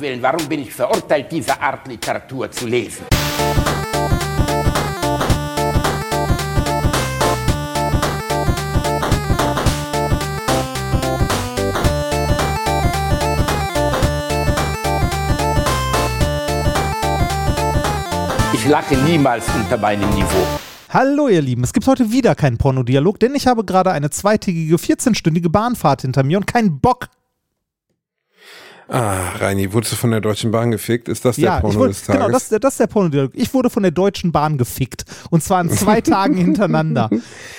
Willen, warum bin ich verurteilt, diese Art Literatur zu lesen? Ich lache niemals unter meinem Niveau. Hallo ihr Lieben, es gibt heute wieder keinen Pornodialog, denn ich habe gerade eine zweitägige 14-stündige Bahnfahrt hinter mir und keinen Bock, Ah, Reini, wurdest du von der Deutschen Bahn gefickt? Ist das der ja, Porno wurde, des Tages? Genau, das, das ist der Pornodialog. Ich wurde von der Deutschen Bahn gefickt. Und zwar an zwei Tagen hintereinander.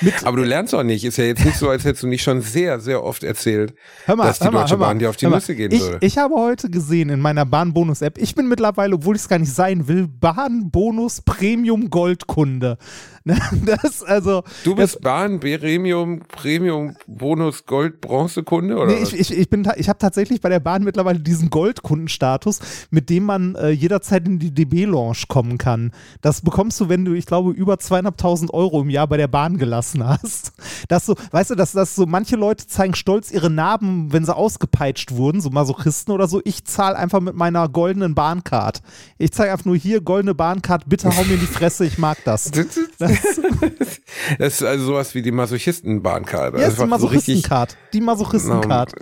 Mit, Aber du lernst auch nicht. Ist ja jetzt nicht so, als hättest du nicht schon sehr, sehr oft erzählt, hör mal, dass die mal, Deutsche hör mal, Bahn dir auf die. Nüsse gehen ich, würde. Ich habe heute gesehen in meiner Bahn-Bonus-App, ich bin mittlerweile, obwohl ich es gar nicht sein will, Bahn-Bonus-Premium-Goldkunde. Ne, Das, also, du bist Bahn, Premium, Premium, Bonus, Gold, Bronzekunde oder Nee, ich, ich, ich, bin ich habe tatsächlich bei der Bahn mittlerweile diesen Goldkundenstatus, mit dem man äh, jederzeit in die DB-Lounge kommen kann. Das bekommst du, wenn du, ich glaube, über zweieinhalbtausend Euro im Jahr bei der Bahn gelassen hast. Das so, weißt du, dass das so manche Leute zeigen stolz ihre Narben, wenn sie ausgepeitscht wurden, so Masochisten oder so. Ich zahle einfach mit meiner goldenen Bahncard. Ich zeige einfach nur hier goldene Bahncard, bitte hau mir in die Fresse, ich mag das. Das, Das ist also sowas wie die Masochisten-Bahnkarte. ja, ist die Einfach so Masochistencard. Die Masochistencard.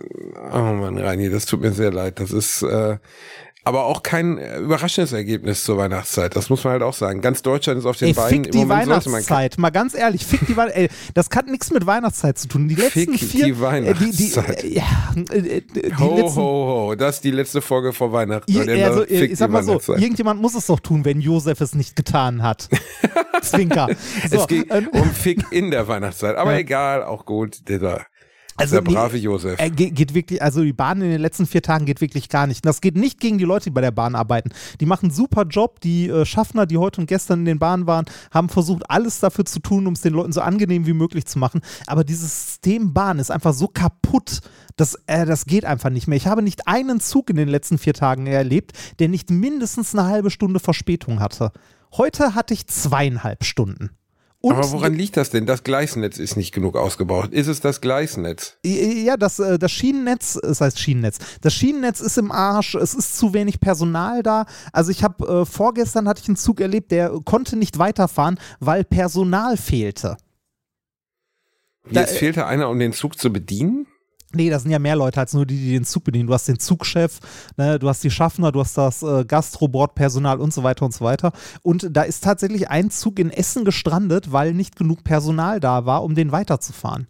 Oh Mann, Reini, das tut mir sehr leid. Das ist äh, aber auch kein äh, überraschendes Ergebnis zur Weihnachtszeit. Das muss man halt auch sagen. Ganz Deutschland ist auf den Ey, Beinen. fick die Weihnachtszeit. Mal ganz ehrlich, fick die Weihnachtszeit. Das hat nichts mit Weihnachtszeit zu tun. Die letzten Fick vier. die äh, die, die, Weihnachtszeit. äh, ja, äh, die Ho, letzten, ho, ho. Das ist die letzte Folge vor Weihnachten. Dann also, ich sag mal so, Weihnachtszeit. irgendjemand muss es doch tun, wenn Josef es nicht getan hat. Zwinker. So, es geht ähm, um Fick in der Weihnachtszeit. Aber Ja. egal, auch gut. Der, Also der nee, brave Josef. Er geht, geht wirklich, also die Bahn in den letzten vier Tagen geht wirklich gar nicht. Und das geht nicht gegen die Leute, die bei der Bahn arbeiten. Die machen einen super Job. Die äh, Schaffner, die heute und gestern in den Bahnen waren, haben versucht, alles dafür zu tun, um es den Leuten so angenehm wie möglich zu machen. Aber dieses System Bahn ist einfach so kaputt, dass äh, das geht einfach nicht mehr. Ich habe nicht einen Zug in den letzten vier Tagen erlebt, der nicht mindestens eine halbe Stunde Verspätung hatte. Heute hatte ich zweieinhalb Stunden. Und Aber woran liegt das denn? Das Gleisnetz ist nicht genug ausgebaut. Ist es das Gleisnetz? Ja, das, äh, das Schienennetz, das heißt Schienennetz, das Schienennetz ist im Arsch, es ist zu wenig Personal da. Also ich habe äh, vorgestern hatte ich einen Zug erlebt, der konnte nicht weiterfahren, weil Personal fehlte. Da, Jetzt äh, fehlte einer, um den Zug zu bedienen? Nee, da sind ja mehr Leute als nur die, die den Zug bedienen. Du hast den Zugchef, ne, du hast die Schaffner, du hast das äh, Gastrobordpersonal und so weiter und so weiter. Und da ist tatsächlich ein Zug in Essen gestrandet, weil nicht genug Personal da war, um den weiterzufahren.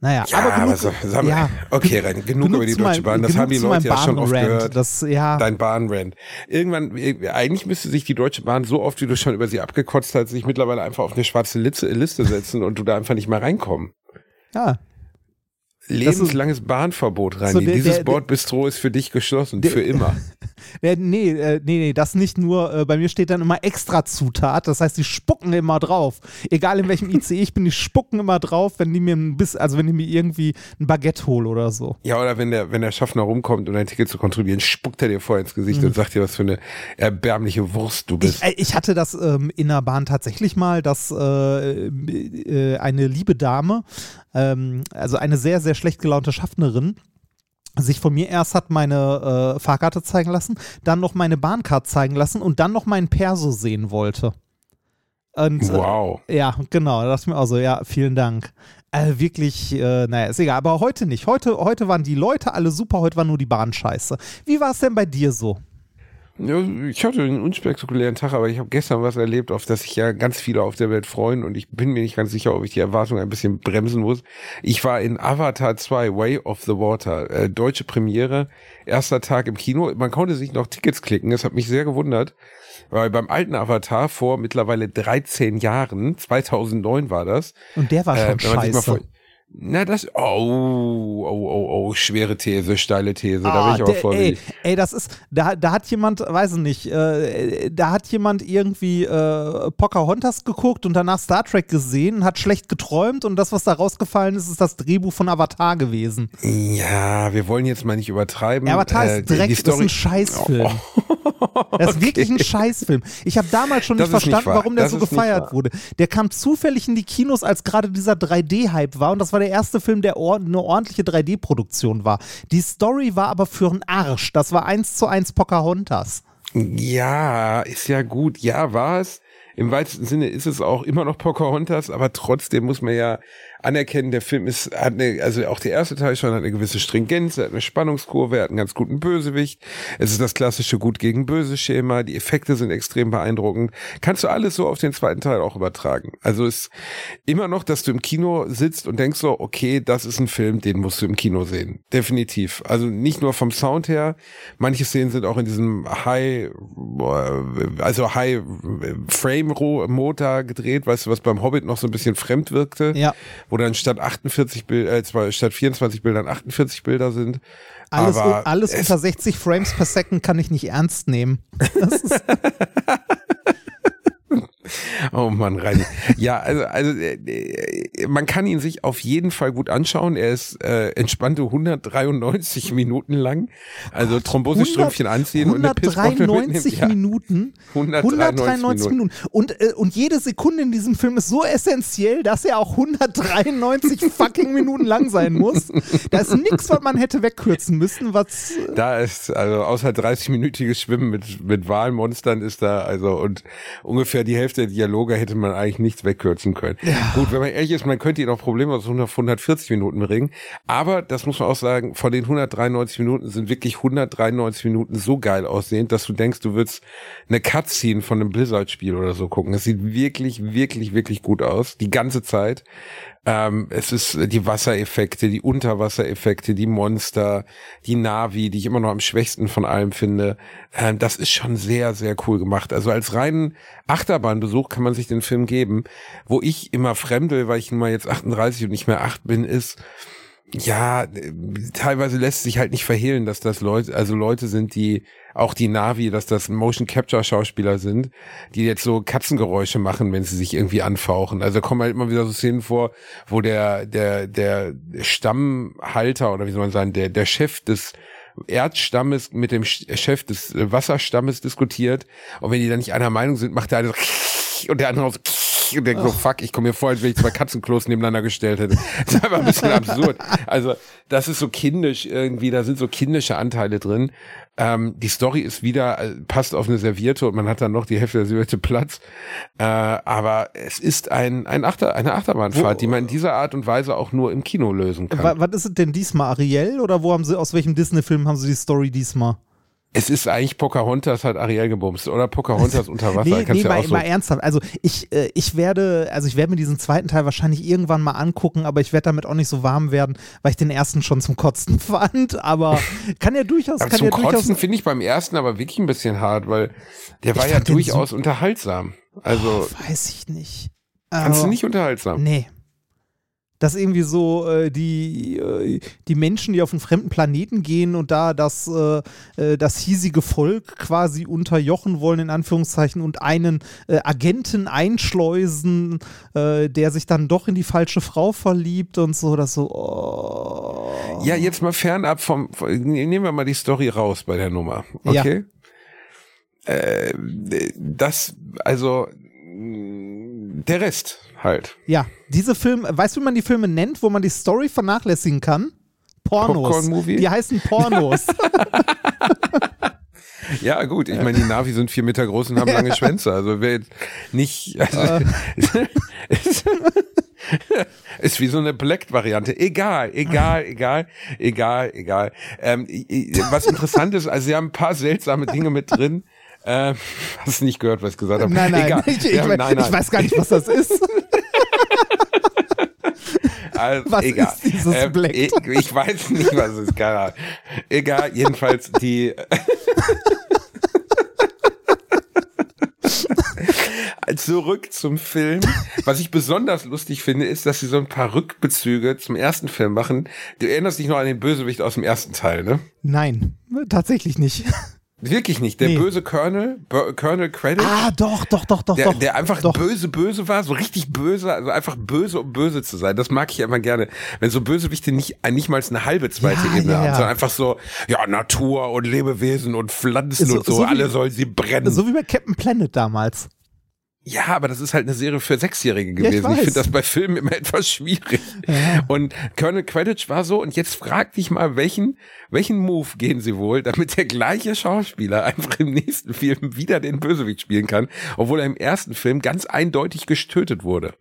Naja, Ja, aber genug, aber so, sag mal, ja, okay, Rein, genug, über die Deutsche Bahn. Das genug haben die Leute ja schon oft gehört. Das, ja, Dein Bahnrand. Irgendwann, äh, eigentlich müsste sich die Deutsche Bahn so oft, wie du schon über sie abgekotzt hast, sich mittlerweile einfach auf eine schwarze Liste, Liste setzen und du da einfach nicht mehr reinkommen. ja. Lebenslanges Bahnverbot, Reini. So, der- Dieses der- Bordbistro ist für dich geschlossen, für immer. Nee, äh, nee, nee, das nicht nur. Äh, bei mir steht dann immer extra Zutat. Das heißt, die spucken immer drauf. Egal in welchem ICE ich bin, die spucken immer drauf, wenn die mir ein bisschen, also wenn die mir irgendwie ein Baguette holen oder so. Ja, oder wenn der, wenn der Schaffner rumkommt, um dein Ticket zu kontrollieren, spuckt er dir vorher ins Gesicht und sagt dir, was für eine erbärmliche Wurst du bist. Ich, äh, ich hatte das ähm, in der Bahn tatsächlich mal, dass äh, äh, eine liebe Dame, ähm, also eine sehr, sehr schlecht gelaunte Schaffnerin, sich von mir erst hat meine äh, Fahrkarte zeigen lassen, dann noch meine Bahncard zeigen lassen und dann noch meinen Perso sehen wollte. Und, äh, wow. Ja, genau. Da dachte ich mir auch so, ja, vielen Dank. Äh, wirklich, äh, naja, ist egal. Aber heute nicht. Heute, heute waren die Leute alle super, heute war nur die Bahn scheiße. Wie war es denn bei dir so? Ich hatte einen unspektakulären Tag, aber ich habe gestern was erlebt, auf das sich ja ganz viele auf der Welt freuen und ich bin mir nicht ganz sicher, ob ich die Erwartung ein bisschen bremsen muss. Ich war in Avatar 2, Way of the Water, äh, deutsche Premiere, erster Tag im Kino. Man konnte sich noch Tickets klicken, das hat mich sehr gewundert, weil beim alten Avatar vor mittlerweile 13 Jahren, 2009 war das, Und der war schon äh, scheiße. Na, das, oh, oh, oh, oh, schwere These, steile These, da bin Ah, ich aber der, ey, ey, das ist, da, da hat jemand, weiß ich nicht, äh, da hat jemand irgendwie äh, Pocahontas geguckt und danach Star Trek gesehen, hat schlecht geträumt und das, was da rausgefallen ist, ist das Drehbuch von Avatar gewesen. Ja, wir wollen jetzt mal nicht übertreiben. Avatar Äh, ist Dreck, die das ist ein Story- Scheißfilm. Oh, Das ist okay. wirklich ein Scheißfilm. Ich habe damals schon Das nicht nicht verstanden, wahr. warum der Das so nicht gefeiert wurde. Der kam zufällig in die Kinos, als gerade dieser 3D-Hype war und das war der erste Film, der or eine ordentliche 3D-Produktion war. Die Story war aber für einen Arsch. Das war eins zu eins Pocahontas. Ja, ist ja gut. Ja, war es. Im weitesten Sinne ist es auch immer noch Pocahontas, aber trotzdem muss man ja anerkennen, der Film ist, hat eine, also auch der erste Teil schon hat eine gewisse Stringenz, hat eine Spannungskurve, hat einen ganz guten Bösewicht. Es ist das klassische Gut gegen Böse Schema, die Effekte sind extrem beeindruckend. Kannst du alles so auf den zweiten Teil auch übertragen. Also ist immer noch, dass du im Kino sitzt und denkst so, okay, das ist ein Film, den musst du im Kino sehen. Definitiv. Also nicht nur vom Sound her, manche Szenen sind auch in diesem High, also High Frame Motor gedreht, weißt du, was beim Hobbit noch so ein bisschen fremd wirkte. Ja wo dann statt 48 Bilder, äh, statt 24 Bildern 48 Bilder sind. Alles, Aber alles unter 60 Frames per Second kann ich nicht ernst nehmen. Das ist Oh Mann, Reini. Ja, also, also äh, man kann ihn sich auf jeden Fall gut anschauen. Er ist äh, entspannte 193 Minuten lang. Also Thrombosestrümpfchen anziehen 193 und eine Minuten. 193, 193 Minuten. Minuten. Und, äh, und jede Sekunde in diesem Film ist so essentiell, dass er auch 193 fucking Minuten lang sein muss. Da ist nichts, was man hätte wegkürzen müssen. Was äh, da ist, also außer 30-minütiges Schwimmen mit, mit Wahlmonstern ist da, also und ungefähr die Hälfte der Dialoge hätte man eigentlich nichts wegkürzen können. Ja. Gut, wenn man ehrlich ist, man könnte ihn auch problemlos auf 140 Minuten bringen. Aber das muss man auch sagen, von den 193 Minuten sind wirklich 193 Minuten so geil aussehend, dass du denkst, du würdest eine Cutscene von einem Blizzard-Spiel oder so gucken. Es sieht wirklich, wirklich, wirklich gut aus. Die ganze Zeit. Ähm, es ist die Wassereffekte, die Unterwassereffekte, die Monster, die Navi, die ich immer noch am schwächsten von allem finde. Ähm, das ist schon sehr, sehr cool gemacht. Also als reinen Achterbahnbesuch kann man sich den Film geben. Wo ich immer fremdel, weil ich nun mal jetzt 38 und nicht mehr 8 bin, ist, ja, teilweise lässt sich halt nicht verhehlen, dass das Leute, also Leute sind, die auch die Navi, dass das Motion Capture Schauspieler sind, die jetzt so Katzengeräusche machen, wenn sie sich irgendwie anfauchen. Also kommen halt immer wieder so Szenen vor, wo der der der Stammhalter oder wie soll man sagen, der der Chef des Erdstammes mit dem Chef des Wasserstammes diskutiert und wenn die dann nicht einer Meinung sind, macht der eine so und der andere so und denke so, fuck, ich komme mir vor, als wenn ich zwei Katzenklos nebeneinander gestellt hätte. Das ist einfach ein bisschen absurd. Also, das ist so kindisch irgendwie, da sind so kindische Anteile drin. Ähm, die Story ist wieder, äh, passt auf eine Serviette und man hat dann noch die Hälfte der Serviette Platz. Äh, aber es ist ein, ein Achter, eine Achterbahnfahrt, wo, die man in dieser Art und Weise auch nur im Kino lösen kann. Was ist es denn diesmal, Ariel? Oder wo haben sie, aus welchem Disney-Film haben sie die Story diesmal? Es ist eigentlich Pocahontas hat Ariel gebumst oder Pocahontas unter Wasser. nee, nee, ja mal, mal ernsthaft. Also ich, äh, ich werde, also ich werde mir diesen zweiten Teil wahrscheinlich irgendwann mal angucken, aber ich werde damit auch nicht so warm werden, weil ich den ersten schon zum Kotzen fand. Aber kann ja durchaus. Aber kann zum ja Kotzen finde ich beim ersten aber wirklich ein bisschen hart, weil der war ja durchaus so unterhaltsam. Also oh, weiß ich nicht. Fandst du nicht unterhaltsam? Nee dass irgendwie so äh, die, äh, die Menschen, die auf einen fremden Planeten gehen und da das, äh, äh das hiesige Volk quasi unterjochen wollen, in Anführungszeichen, und einen äh, Agenten einschleusen, äh, der sich dann doch in die falsche Frau verliebt und so, das so. Oh. Ja, jetzt mal fernab vom, nehmen wir mal die Story raus bei der Nummer, okay? Ja. das, also der Rest halt. Ja, diese Filme, weißt du, wie man die Filme nennt, wo man die Story vernachlässigen kann? Pornos. Die heißen Pornos. Ja, gut. Ich meine, die Navi sind vier Meter groß und haben lange Schwänze. Also wer jetzt nicht. Also, ist, ist wie so eine Black-Variante. Egal, egal, egal, egal, egal. Ähm, was interessant ist, also sie haben ein paar seltsame Dinge mit drin. Ähm, hast du nicht gehört, was ich gesagt habe? Nein, nein, Egal. Ich, ich, haben, nein, nein. ich weiß gar nicht, was das ist. Also, was egal. ist dieses ähm, Black? Ich, ich, weiß nicht, was es ist. Keine Ahnung. Egal, jedenfalls die. Zurück zum Film. Was ich besonders lustig finde, ist, dass sie so ein paar Rückbezüge zum ersten Film machen. Du erinnerst dich noch an den Bösewicht aus dem ersten Teil, ne? Nein, tatsächlich nicht. Wirklich nicht. Der nee. böse Colonel, B Colonel Credit. Ah, doch, doch, doch, doch. Der, doch, der einfach doch. böse, böse war, so richtig böse, also einfach böse, um böse zu sein. Das mag ich immer gerne. Wenn so Bösewichte nicht, nicht mal eine halbe zweite ja, Ebene ja, haben, ja. sondern einfach so, ja, Natur und Lebewesen und Pflanzen so, und so, so alle wie, sollen sie brennen. So wie bei Captain Planet damals. Ja, aber das ist halt eine Serie für Sechsjährige Ja, ich gewesen. ich finde das bei Filmen immer etwas schwierig. Ja. Und Colonel Quidditch war so, und jetzt frag dich mal, welchen, welchen Move gehen sie wohl, damit der gleiche Schauspieler einfach im nächsten Film wieder den Bösewicht spielen kann, obwohl er im ersten Film ganz eindeutig gestötet wurde.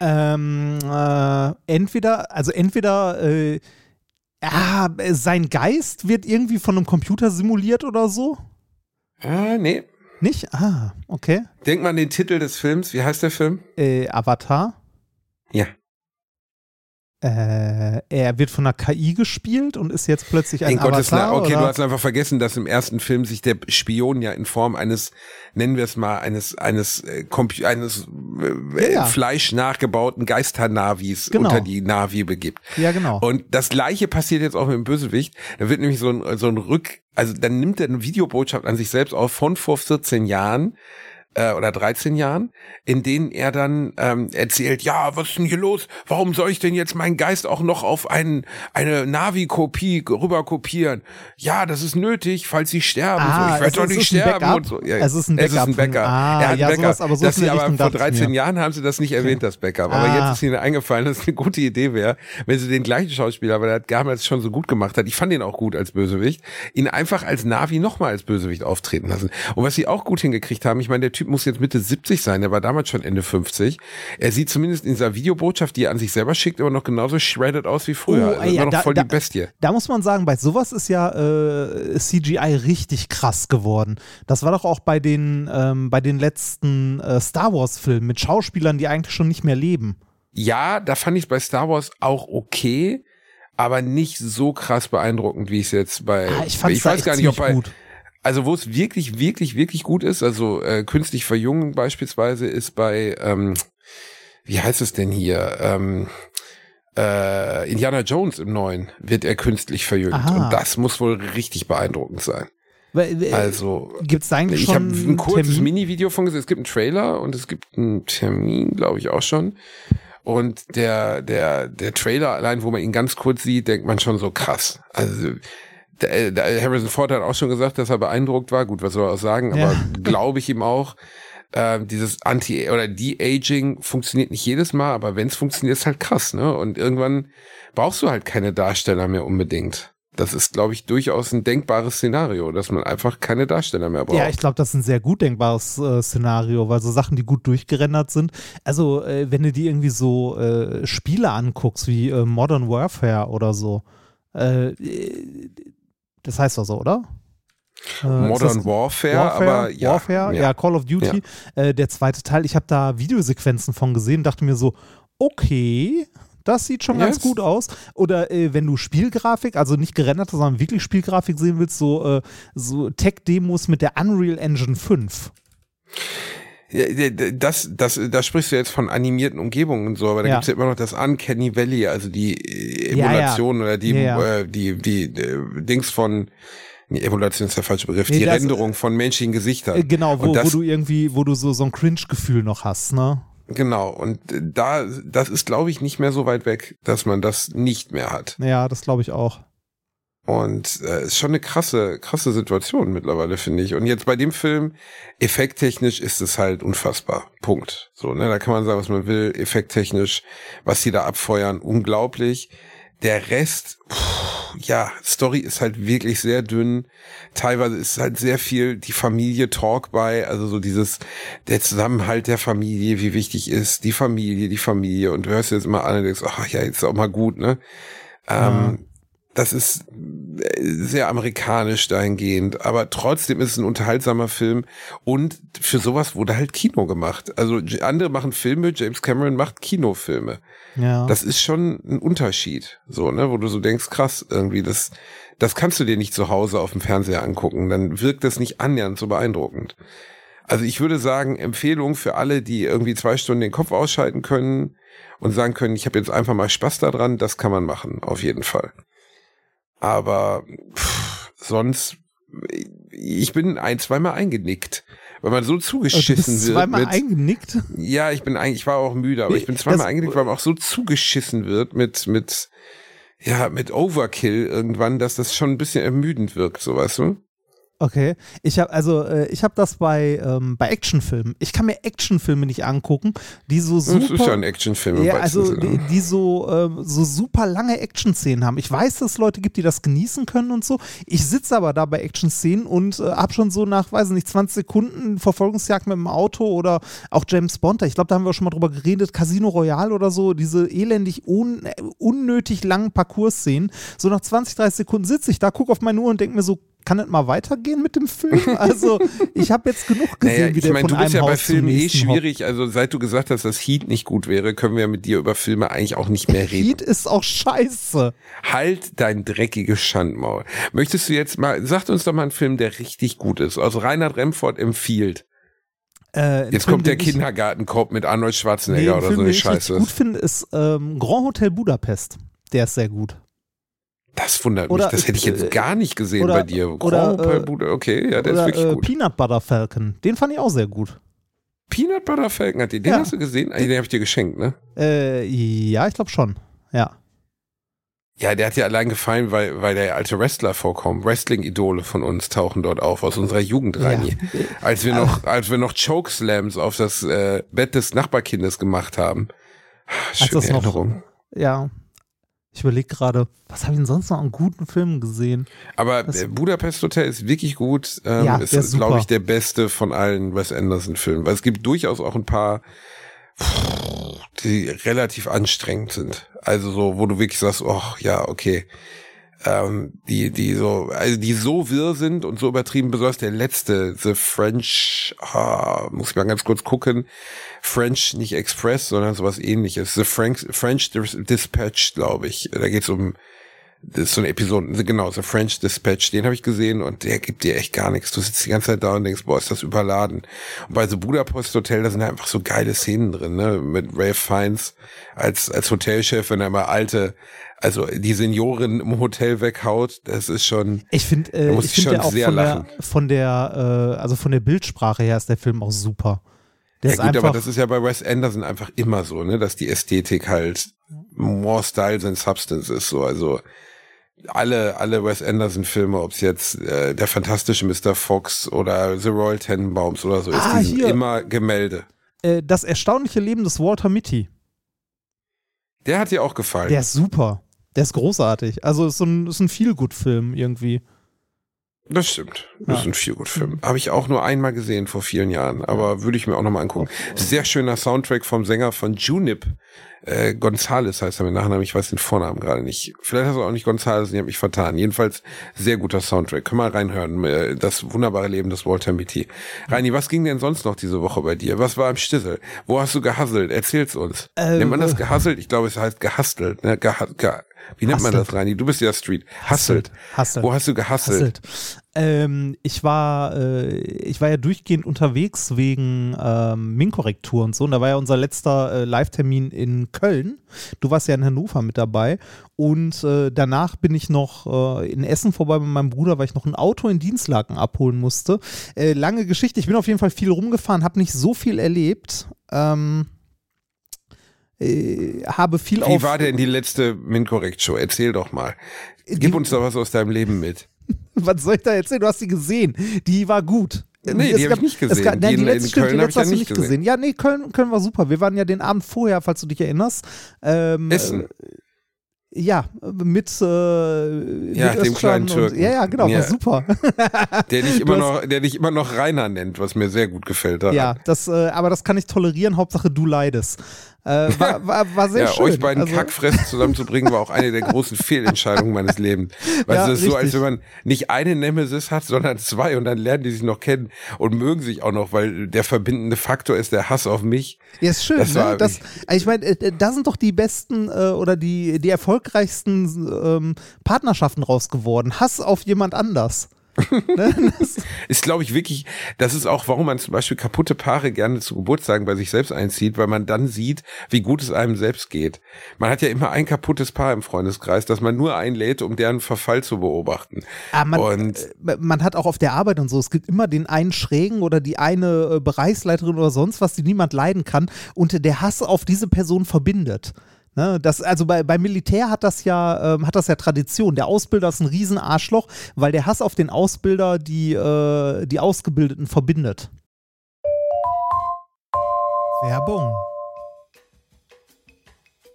Ähm, äh, entweder, also entweder, äh, ja, sein Geist wird irgendwie von einem Computer simuliert oder so. Ah, nee. Nicht? Ah, okay. Denk mal an den Titel des Films. Wie heißt der Film? Äh, Avatar. Ja. Äh, er wird von einer KI gespielt und ist jetzt plötzlich ein In Gottes Avatar. Namen. Okay, oder? du hast einfach vergessen, dass im ersten Film sich der Spion ja in Form eines, nennen wir es mal, eines, eines, äh, Compu eines äh, ja. Fleisch nachgebauten Geister-Navis Genau. unter die Navi begibt. ja, genau. Und das gleiche passiert jetzt auch mit dem Bösewicht. Da wird nämlich so ein, so ein Rück, also dann nimmt er eine Videobotschaft an sich selbst auf von vor 14 Jahren äh, oder 13 Jahren, in denen er dann ähm, erzählt, ja, was ist denn hier los? Warum soll ich denn jetzt meinen Geist auch noch auf einen, eine Navi-Kopie rüber kopieren? Ja, das ist nötig, falls sie sterben. Ah, so, ich es werde doch ist- nicht sterben Backup? und so. Ja, Es ist ein Es ist Backup ein Backup. ah, er hat ja, ein sowas, Backup. aber so sie aber vor dachte ich 13 mir. Jahren haben sie das nicht erwähnt, das Backup. Aber Ah. jetzt ist ihnen eingefallen, dass es eine gute Idee wäre, wenn sie den gleichen Schauspieler, weil er damals schon so gut gemacht hat, ich fand ihn auch gut als Bösewicht, ihn einfach als Navi nochmal als Bösewicht auftreten lassen. Und was sie auch gut hingekriegt haben, ich meine, der Typ muss jetzt Mitte 70 sein, der war damals schon Ende 50. Er sieht zumindest in dieser Videobotschaft, die er an sich selber schickt, immer noch genauso shredded aus wie früher. Oh, also ja, immer noch da- voll da- die Bestie. Da muss man sagen, bei sowas ist ja äh, CGI richtig krass geworden. Das war doch auch bei den, ähm, bei den letzten äh, Star Wars-Filmen mit Schauspielern, die eigentlich schon nicht mehr leben. Ja, da fand ich es bei Star Wars auch okay, aber nicht so krass beeindruckend, wie ich es jetzt bei. Ah, ich ich weiß gar nicht, ob bei, gut. Also wo es wirklich, wirklich, wirklich gut ist, also äh, künstlich verjüngen beispielsweise ist bei, ähm, wie heißt es denn hier? Ähm, äh, Indiana Jones im neuen wird er künstlich verjüngt. Aha. Und das muss wohl richtig beeindruckend sein. Also Gibt es da eigentlich ich habe schon ein kurzes? Mini-Video von gesehen. Es gibt einen Trailer und es gibt einen Termin, glaube ich auch schon. Und der, der, der Trailer allein, wo man ihn ganz kurz sieht, denkt man schon so krass. Also Harrison Ford hat auch schon gesagt, dass er beeindruckt war. Gut, was soll er auch sagen, aber Ja. glaube ich ihm auch. Äh, dieses Anti- oder De-Aging funktioniert nicht jedes Mal, aber wenn es funktioniert, ist halt krass, ne? Und irgendwann brauchst du halt keine Darsteller mehr unbedingt. Das ist, glaube ich, durchaus ein denkbares Szenario, dass man einfach keine Darsteller mehr braucht. Ja, ich glaube, das ist ein sehr gut denkbares äh, Szenario, weil so Sachen, die gut durchgerendert sind. Also, äh, wenn du dir irgendwie so äh, Spiele anguckst, wie äh, Modern Warfare oder so, äh, äh, das heißt doch so, oder? Äh, Modern Warfare, Warfare, aber ja. Warfare, ja, Call of Duty, äh, der zweite Teil. Ich habe da Videosequenzen von gesehen, dachte mir so, okay, das sieht schon ganz Yes. gut aus. Oder äh, wenn du Spielgrafik, also nicht gerenderte, sondern wirklich Spielgrafik sehen willst, so, äh, so Tech-Demos mit der Unreal Engine 5. Ja, Das, das, da sprichst du jetzt von animierten Umgebungen und so, aber da Ja. gibt's ja immer noch das Uncanny Valley, also die äh, Ja, ja. Emulation oder die. Äh, die, die, äh, Dings von, nee, Emulation ist der falsche Begriff, Nee, die das- Renderung von menschlichen Gesichtern. Äh, genau, wo, das- wo du irgendwie, wo du so, so ein Cringe-Gefühl noch hast, ne? Genau, und äh, da, das ist, glaube ich, nicht mehr so weit weg, dass man das nicht mehr hat. Ja, das glaube ich auch. Und äh, ist schon eine krasse, krasse Situation mittlerweile, finde ich. Und jetzt bei dem Film, effekttechnisch ist es halt unfassbar. Punkt. So, ne, da kann man sagen, was man will, effekttechnisch, was die da abfeuern, unglaublich. Der Rest, pff, ja, Story ist halt wirklich sehr dünn. Teilweise ist halt sehr viel die Familie Talk bei, also so dieses, der Zusammenhalt der Familie, wie wichtig ist die Familie, die Familie. Und du hörst jetzt immer an und denkst, ach ja, jetzt ist auch mal gut, ne? Ähm, das ist äh, sehr amerikanisch dahingehend, aber trotzdem ist es ein unterhaltsamer Film und für sowas wurde halt Kino gemacht. Also andere machen Filme, James Cameron macht Kinofilme. Ja. Das ist schon ein Unterschied, so, ne, wo du so denkst, krass, irgendwie, das, das kannst du dir nicht zu Hause auf dem Fernseher angucken, dann wirkt das nicht annähernd so beeindruckend. Also ich würde sagen, Empfehlung für alle, die irgendwie zwei Stunden den Kopf ausschalten können und sagen können, ich habe jetzt einfach mal Spaß daran, das kann man machen, auf jeden Fall. Aber pff, sonst, ich bin ein, zweimal eingenickt, weil man so Oh, du zugeschissen bist wird. zweimal eingenickt. ja, ich bin eigentlich, ich war auch müde, aber ich bin zweimal Das- eingenickt, weil man auch so zugeschissen wird mit, mit, ja, mit Overkill irgendwann, dass das schon ein bisschen ermüdend wirkt, so weißt du? Okay, ich habe also äh, ich habe das bei ähm, bei Actionfilmen. Ich kann mir Actionfilme nicht angucken, die so super. Das ist ja ein Actionfilm. Ja, also die, die so, ähm, so super lange Action-Szenen haben. Ich weiß, dass es Leute gibt, die das genießen können und so. Ich sitze aber da bei Action-Szenen und äh, habe schon so nach, weiß ich nicht, 20 Sekunden Verfolgungsjagd mit dem Auto oder auch James Bond. Ich glaube, da haben wir auch schon mal drüber geredet. Casino Royale oder so, diese elendig un äh, unnötig langen Parcours-Szenen. So nach 20, 30 Sekunden sitze ich da, gucke auf meine Uhr und denke mir so, kann das mal weitergehen mit dem Film? Also, ich habe jetzt genug gesehen, Naja, wie ich der meine, von du bist einem ja bei Haus Filmen eh schwierig. Also seit du gesagt hast, dass Heat nicht gut wäre, können wir mit dir über Filme eigentlich auch nicht mehr reden. Heat ist auch scheiße. Halt dein dreckiges Schandmaul. Möchtest du jetzt mal, sagt uns doch mal einen Film, der richtig gut ist. Also Reinhard Remford empfiehlt. Äh, Jetzt Film, kommt der ich- Kindergartenkorb mit Arnold Nee, Schwarzenegger ein oder Film, so eine ich richtig Scheiße. gut finde, ist ähm, Grand Hotel Budapest. Der ist sehr gut. Das wundert Oder, mich. Das hätte ich jetzt äh, gar nicht gesehen oder- bei dir. oder, äh, okay, ja, der Oder ist wirklich äh, gut. Peanut Butter Falcon. Den fand ich auch sehr gut. Peanut Butter Falcon hat den, den Ja. hast du gesehen? Ah, Den habe ich dir geschenkt, ne? Äh, ja, ich glaube schon. Ja. Ja, der hat dir allein gefallen, weil, weil der alte Wrestler vorkommt. Wrestling-Idole von uns tauchen dort auf, aus unserer Jugend rein. Ja. Als wir noch, als wir noch Chokeslams auf das äh, Bett des Nachbarkindes gemacht haben. Schöne das noch- Erinnerung. Ja. Ich überlege gerade, was habe ich denn sonst noch an guten Filmen gesehen? Aber Das- Budapest Hotel ist wirklich gut. Ähm, Ja, ist, ist glaube ich, der beste von allen Wes Anderson-Filmen. Weil es gibt durchaus auch ein paar, die relativ anstrengend sind. Also so, wo du wirklich sagst, oh ja, okay. Ähm, die, die so, also die so wirr sind und so übertrieben, besonders der letzte, The French, ah, muss ich mal ganz kurz gucken. French, nicht Express, sondern sowas ähnliches. The French, French Dispatch, glaube ich. Da geht's um das ist so eine Episode, genau, The French Dispatch, den habe ich gesehen und der gibt dir echt gar nichts. Du sitzt die ganze Zeit da und denkst, boah, ist das überladen. Und bei so Budapest Hotel, da sind einfach so geile Szenen drin, ne, mit Ralph Fiennes als, als Hotelchef, wenn er mal alte, also die Seniorin im Hotel weghaut, das ist schon, Ich finde, äh, ich ich finde schon der auch sehr von der, lachen. von der, äh, also von der Bildsprache her ist der Film auch super. Der ja ist gut, einfach, aber das ist ja bei Wes Anderson einfach immer so, ne, dass die Ästhetik halt more style than substance ist, so, also, alle, alle Wes Anderson Filme, ob es jetzt äh, der fantastische Mr. Fox oder The Royal Tenenbaums oder so ist, Ah, die sind immer Gemälde. äh, das erstaunliche Leben des Walter Mitty. Der hat dir auch gefallen. Der ist super. Der ist großartig. Also ist so ein, ist ein Feel-Good-Film irgendwie. Das stimmt. Das Ja. ist ein Feelgood-Film. Habe ich auch nur einmal gesehen vor vielen Jahren, aber würde ich mir auch nochmal angucken. Sehr schöner Soundtrack vom Sänger von Junip. Äh, Gonzales heißt er mit Nachnamen, ich weiß den Vornamen gerade nicht. Vielleicht hast du auch nicht Gonzales, ich habe mich vertan. Jedenfalls sehr guter Soundtrack. Können wir reinhören. Äh, Das wunderbare Leben des Walter Mitty. Reini, was ging denn sonst noch diese Woche bei dir? Was war am Stissel? Wo hast du gehasselt? Erzähl's uns. Äh, nennt man das gehasselt? Ich glaube, es heißt gehastelt. Ne? Geha ge Wie nennt man Hustelt. das, Reini? Du bist ja Street. Hasselt. Hasselt. Wo hast du gehasselt? Hasselt. Ähm, ich war, äh, ich war ja durchgehend unterwegs wegen ähm, Min-Korrektur und so. Und da war ja unser letzter äh, Live-Termin in Köln. Du warst ja in Hannover mit dabei. Und äh, danach bin ich noch äh, in Essen vorbei mit meinem Bruder, weil ich noch ein Auto in Dienstlaken abholen musste. Äh, lange Geschichte. Ich bin auf jeden Fall viel rumgefahren, habe nicht so viel erlebt. Ähm, äh, habe viel Wie auf. war denn die letzte Minkorrekt-Show? Erzähl doch mal. Gib uns doch was aus deinem Leben mit. Was soll ich da erzählen? Du hast die gesehen. Die war gut. Nee, Es die hab ich nicht es gesehen. gab- nein, Die die, letzte, in stimmt, die letzte hast ja du nicht nicht gesehen. Ja, nee, Köln, Köln war super. Wir waren ja den Abend vorher, falls du dich erinnerst. Ähm, Essen. Äh, ja, mit, äh, Ja, mit dem kleinen und- Türken. Ja, ja, genau, Ja. war super. Der dich immer noch, der dich immer noch Rainer nennt, was mir sehr gut gefällt. daran. ja, das, äh, aber das kann ich tolerieren. Hauptsache du leidest. Äh, war, war, war sehr Ja, schön. euch beiden Also- Kackfressen zusammenzubringen, war auch eine der großen Fehlentscheidungen meines Lebens. Weil Ja, es ist so, als wenn man nicht eine Nemesis hat, sondern zwei und dann lernen die sich noch kennen und mögen sich auch noch, weil der verbindende Faktor ist der Hass auf mich. Ja, ist schön, Das ne? Das, ich meine, äh, da sind doch die besten äh, oder die, die erfolgreichsten ähm, Partnerschaften raus geworden. Hass auf jemand anders. Ne? Ist, glaube ich, wirklich, das ist auch, warum man zum Beispiel kaputte Paare gerne zu Geburtstagen bei sich selbst einzieht, weil man dann sieht, wie gut es einem selbst geht. Man hat ja immer ein kaputtes Paar im Freundeskreis, das man nur einlädt, um deren Verfall zu beobachten. ah, man, Und äh, man hat auch auf der Arbeit und so, es gibt immer den einen Schrägen oder die eine äh, Bereichsleiterin oder sonst was, die niemand leiden kann und der Hass auf diese Person verbindet. Ne, das, also bei, beim Militär hat das ja, ähm, hat das ja Tradition. Der Ausbilder ist ein Riesenarschloch, weil der Hass auf den Ausbilder die, äh, die Ausgebildeten verbindet. Werbung.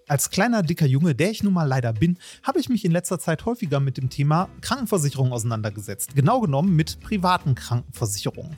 Als kleiner, dicker Junge, der ich nun mal leider bin, habe ich mich in letzter Zeit häufiger mit dem Thema Krankenversicherung auseinandergesetzt. Genau genommen mit privaten Krankenversicherungen.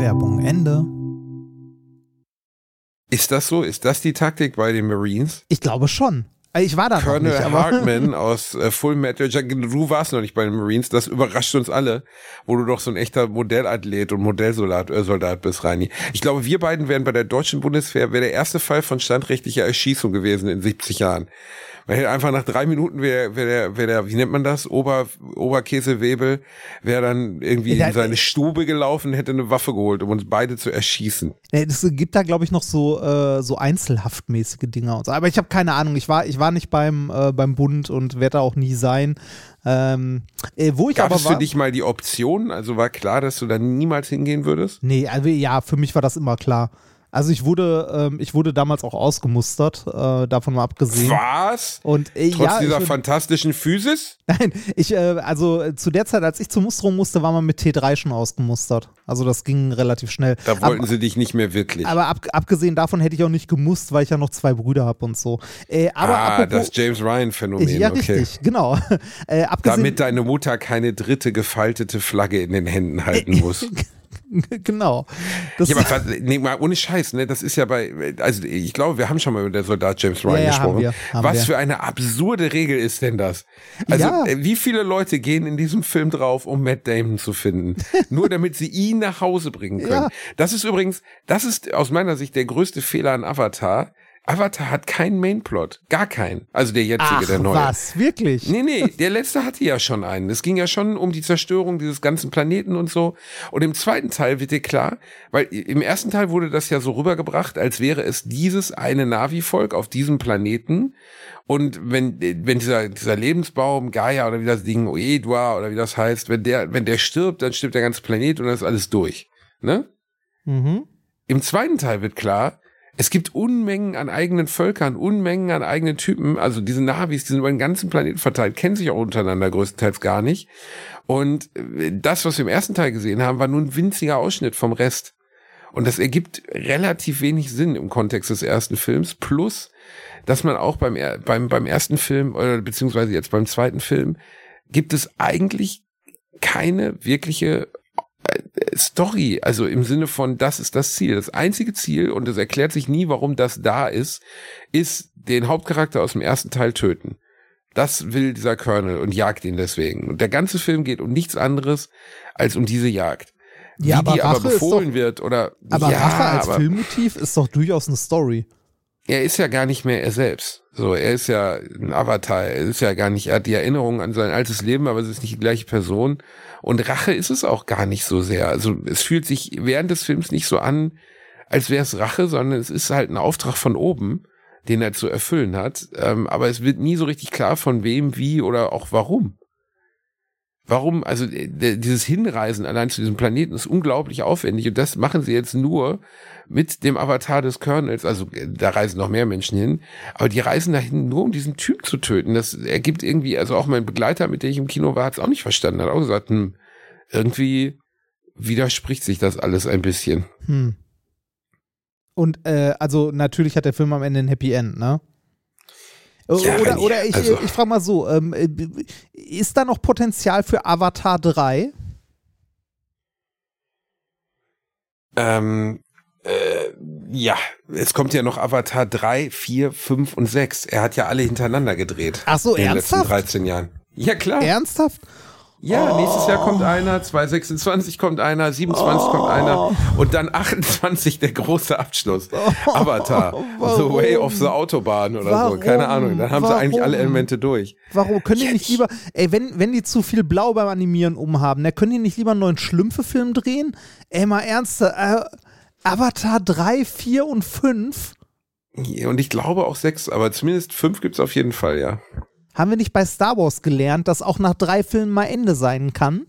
Werbung Ende. Ist das so? Ist das die Taktik bei den Marines? Ich glaube schon. Äh, Ich war da Colonel nicht, Hartman aus äh, Full Metal Jacket, du warst noch nicht bei den Marines, das überrascht uns alle, wo du doch so ein echter Modellathlet und Modellsoldat äh, Soldat bist, Reini. Ich glaube, wir beiden wären bei der deutschen Bundeswehr, wäre der erste Fall von standrechtlicher Erschießung gewesen in 70 Jahren. Weil einfach nach drei Minuten wäre wär der, wär der, wie nennt man das, Ober, Oberkäsewebel, wäre dann irgendwie in seine Stube gelaufen, hätte eine Waffe geholt, um uns beide zu erschießen. Es gibt da, glaube ich, noch so, äh, so einzelhaftmäßige Dinger und so. Aber ich habe keine Ahnung. Ich war, ich war nicht beim, äh, beim Bund und werde da auch nie sein. Ähm, äh, wo ich Gab aber es war. für dich mal die Option? Also war klar, dass du da niemals hingehen würdest? Nee, also ja, für mich war das immer klar. Also ich wurde, ähm, ich wurde damals auch ausgemustert, äh, davon mal abgesehen. Was? Und äh, Trotz ja, dieser ich, fantastischen Physis? nein, ich, äh, also zu der Zeit, als ich zur Musterung musste, war man mit T3 schon ausgemustert. Also das ging relativ schnell. Da wollten aber, sie dich nicht mehr wirklich. aber ab, abgesehen davon hätte ich auch nicht gemusst, weil ich ja noch zwei Brüder habe und so. Äh, aber ah, apropos, das James Ryan-Phänomen, ja, okay. richtig, genau. Äh, abgesehen, Damit deine Mutter keine dritte gefaltete Flagge in den Händen halten muss. genau. Das, Ja, aber was- nee, mal ohne Scheiß, ne? Das ist ja bei, also ich glaube, wir haben schon mal über den Soldat James Ryan Ja, ja, haben gesprochen. wir, haben was wir. für eine absurde Regel ist denn das? Also, Ja. äh, wie viele Leute gehen in diesem Film drauf, um Matt Damon zu finden? Nur damit sie ihn nach Hause bringen können. Das ist übrigens, das ist aus meiner Sicht der größte Fehler an Avatar. Avatar hat keinen Mainplot. Gar keinen. Also der jetzige, ach, der neue. was, wirklich? Nee, nee, der letzte hatte ja schon einen. Es ging ja schon um die Zerstörung dieses ganzen Planeten und so. Und im zweiten Teil wird dir klar, weil im ersten Teil wurde das ja so rübergebracht, als wäre es dieses eine Navi-Volk auf diesem Planeten. Und wenn, wenn dieser, dieser Lebensbaum, Gaia oder wie das Ding, Oedwa oder wie das heißt, wenn der, wenn der stirbt, dann stirbt der ganze Planet und dann ist alles durch. Ne? Mhm. Im zweiten Teil wird klar, es gibt Unmengen an eigenen Völkern, Unmengen an eigenen Typen. Also diese Navis, die sind über den ganzen Planeten verteilt, kennen sich auch untereinander größtenteils gar nicht. Und äh, das, was wir im ersten Teil gesehen haben, war nur ein winziger Ausschnitt vom Rest. Und das ergibt relativ wenig Sinn im Kontext des ersten Films. Plus, dass man auch beim, beim, beim ersten Film, oder beziehungsweise jetzt beim zweiten Film, gibt es eigentlich keine wirkliche Story, also im Sinne von, das ist das Ziel. Das einzige Ziel, und es erklärt sich nie, warum das da ist, ist den Hauptcharakter aus dem ersten Teil töten. Das will dieser Colonel und jagt ihn deswegen. Und der ganze Film geht um nichts anderes als um diese Jagd. Ja, Wie aber die aber Rache ist befohlen doch- wird oder Aber ja, Rache als aber Filmmotiv ist doch durchaus eine Story. Er ist ja gar nicht mehr er selbst. So, er ist ja ein Avatar. Er ist ja gar nicht, er hat die Erinnerung an sein altes Leben, aber es ist nicht die gleiche Person. Und Rache ist es auch gar nicht so sehr. Also es fühlt sich während des Films nicht so an, als wäre es Rache, sondern es ist halt ein Auftrag von oben, den er zu erfüllen hat. Ähm, aber es wird nie so richtig klar, von wem, wie oder auch warum. Warum, also äh, dieses Hinreisen allein zu diesem Planeten ist unglaublich aufwendig und das machen sie jetzt nur mit dem Avatar des Colonels, also äh, da reisen noch mehr Menschen hin, aber die reisen dahin nur, um diesen Typ zu töten. Das ergibt irgendwie, also auch mein Begleiter, mit dem ich im Kino war, hat es auch nicht verstanden, hat auch gesagt, hm, irgendwie widerspricht sich das alles ein bisschen. Hm. Und äh, also natürlich hat der Film am Ende ein Happy End, ne? Ja, oder, oder ich, also- ich frage mal so, ähm, äh, ist da noch Potenzial für Avatar 3? Ähm, äh, ja, es kommt ja noch Avatar 3, 4, 5 und 6. Er hat ja alle hintereinander gedreht. Ach so, in den letzten ernsthaft? 13 Jahren. Ja, klar. Ernsthaft? Ja, nächstes Jahr Oh. kommt einer, 2026 kommt einer, 27 kommt einer und dann 28 der große Abschluss. Avatar, The Warum? Way of the Autobahn oder Warum? so, keine Ahnung. Dann haben sie eigentlich alle Warum? Elemente durch. Warum können die nicht ich- lieber, ey, wenn, wenn die zu viel Blau beim Animieren umhaben, dann können die nicht lieber einen neuen Schlümpfe-Film drehen? Ey, mal ernst, äh, Avatar 3, 4 und 5? Und ich glaube auch 6, aber zumindest 5 gibt's auf jeden Fall, ja. Haben wir nicht bei Star Wars gelernt, dass auch nach drei Filmen mal Ende sein kann?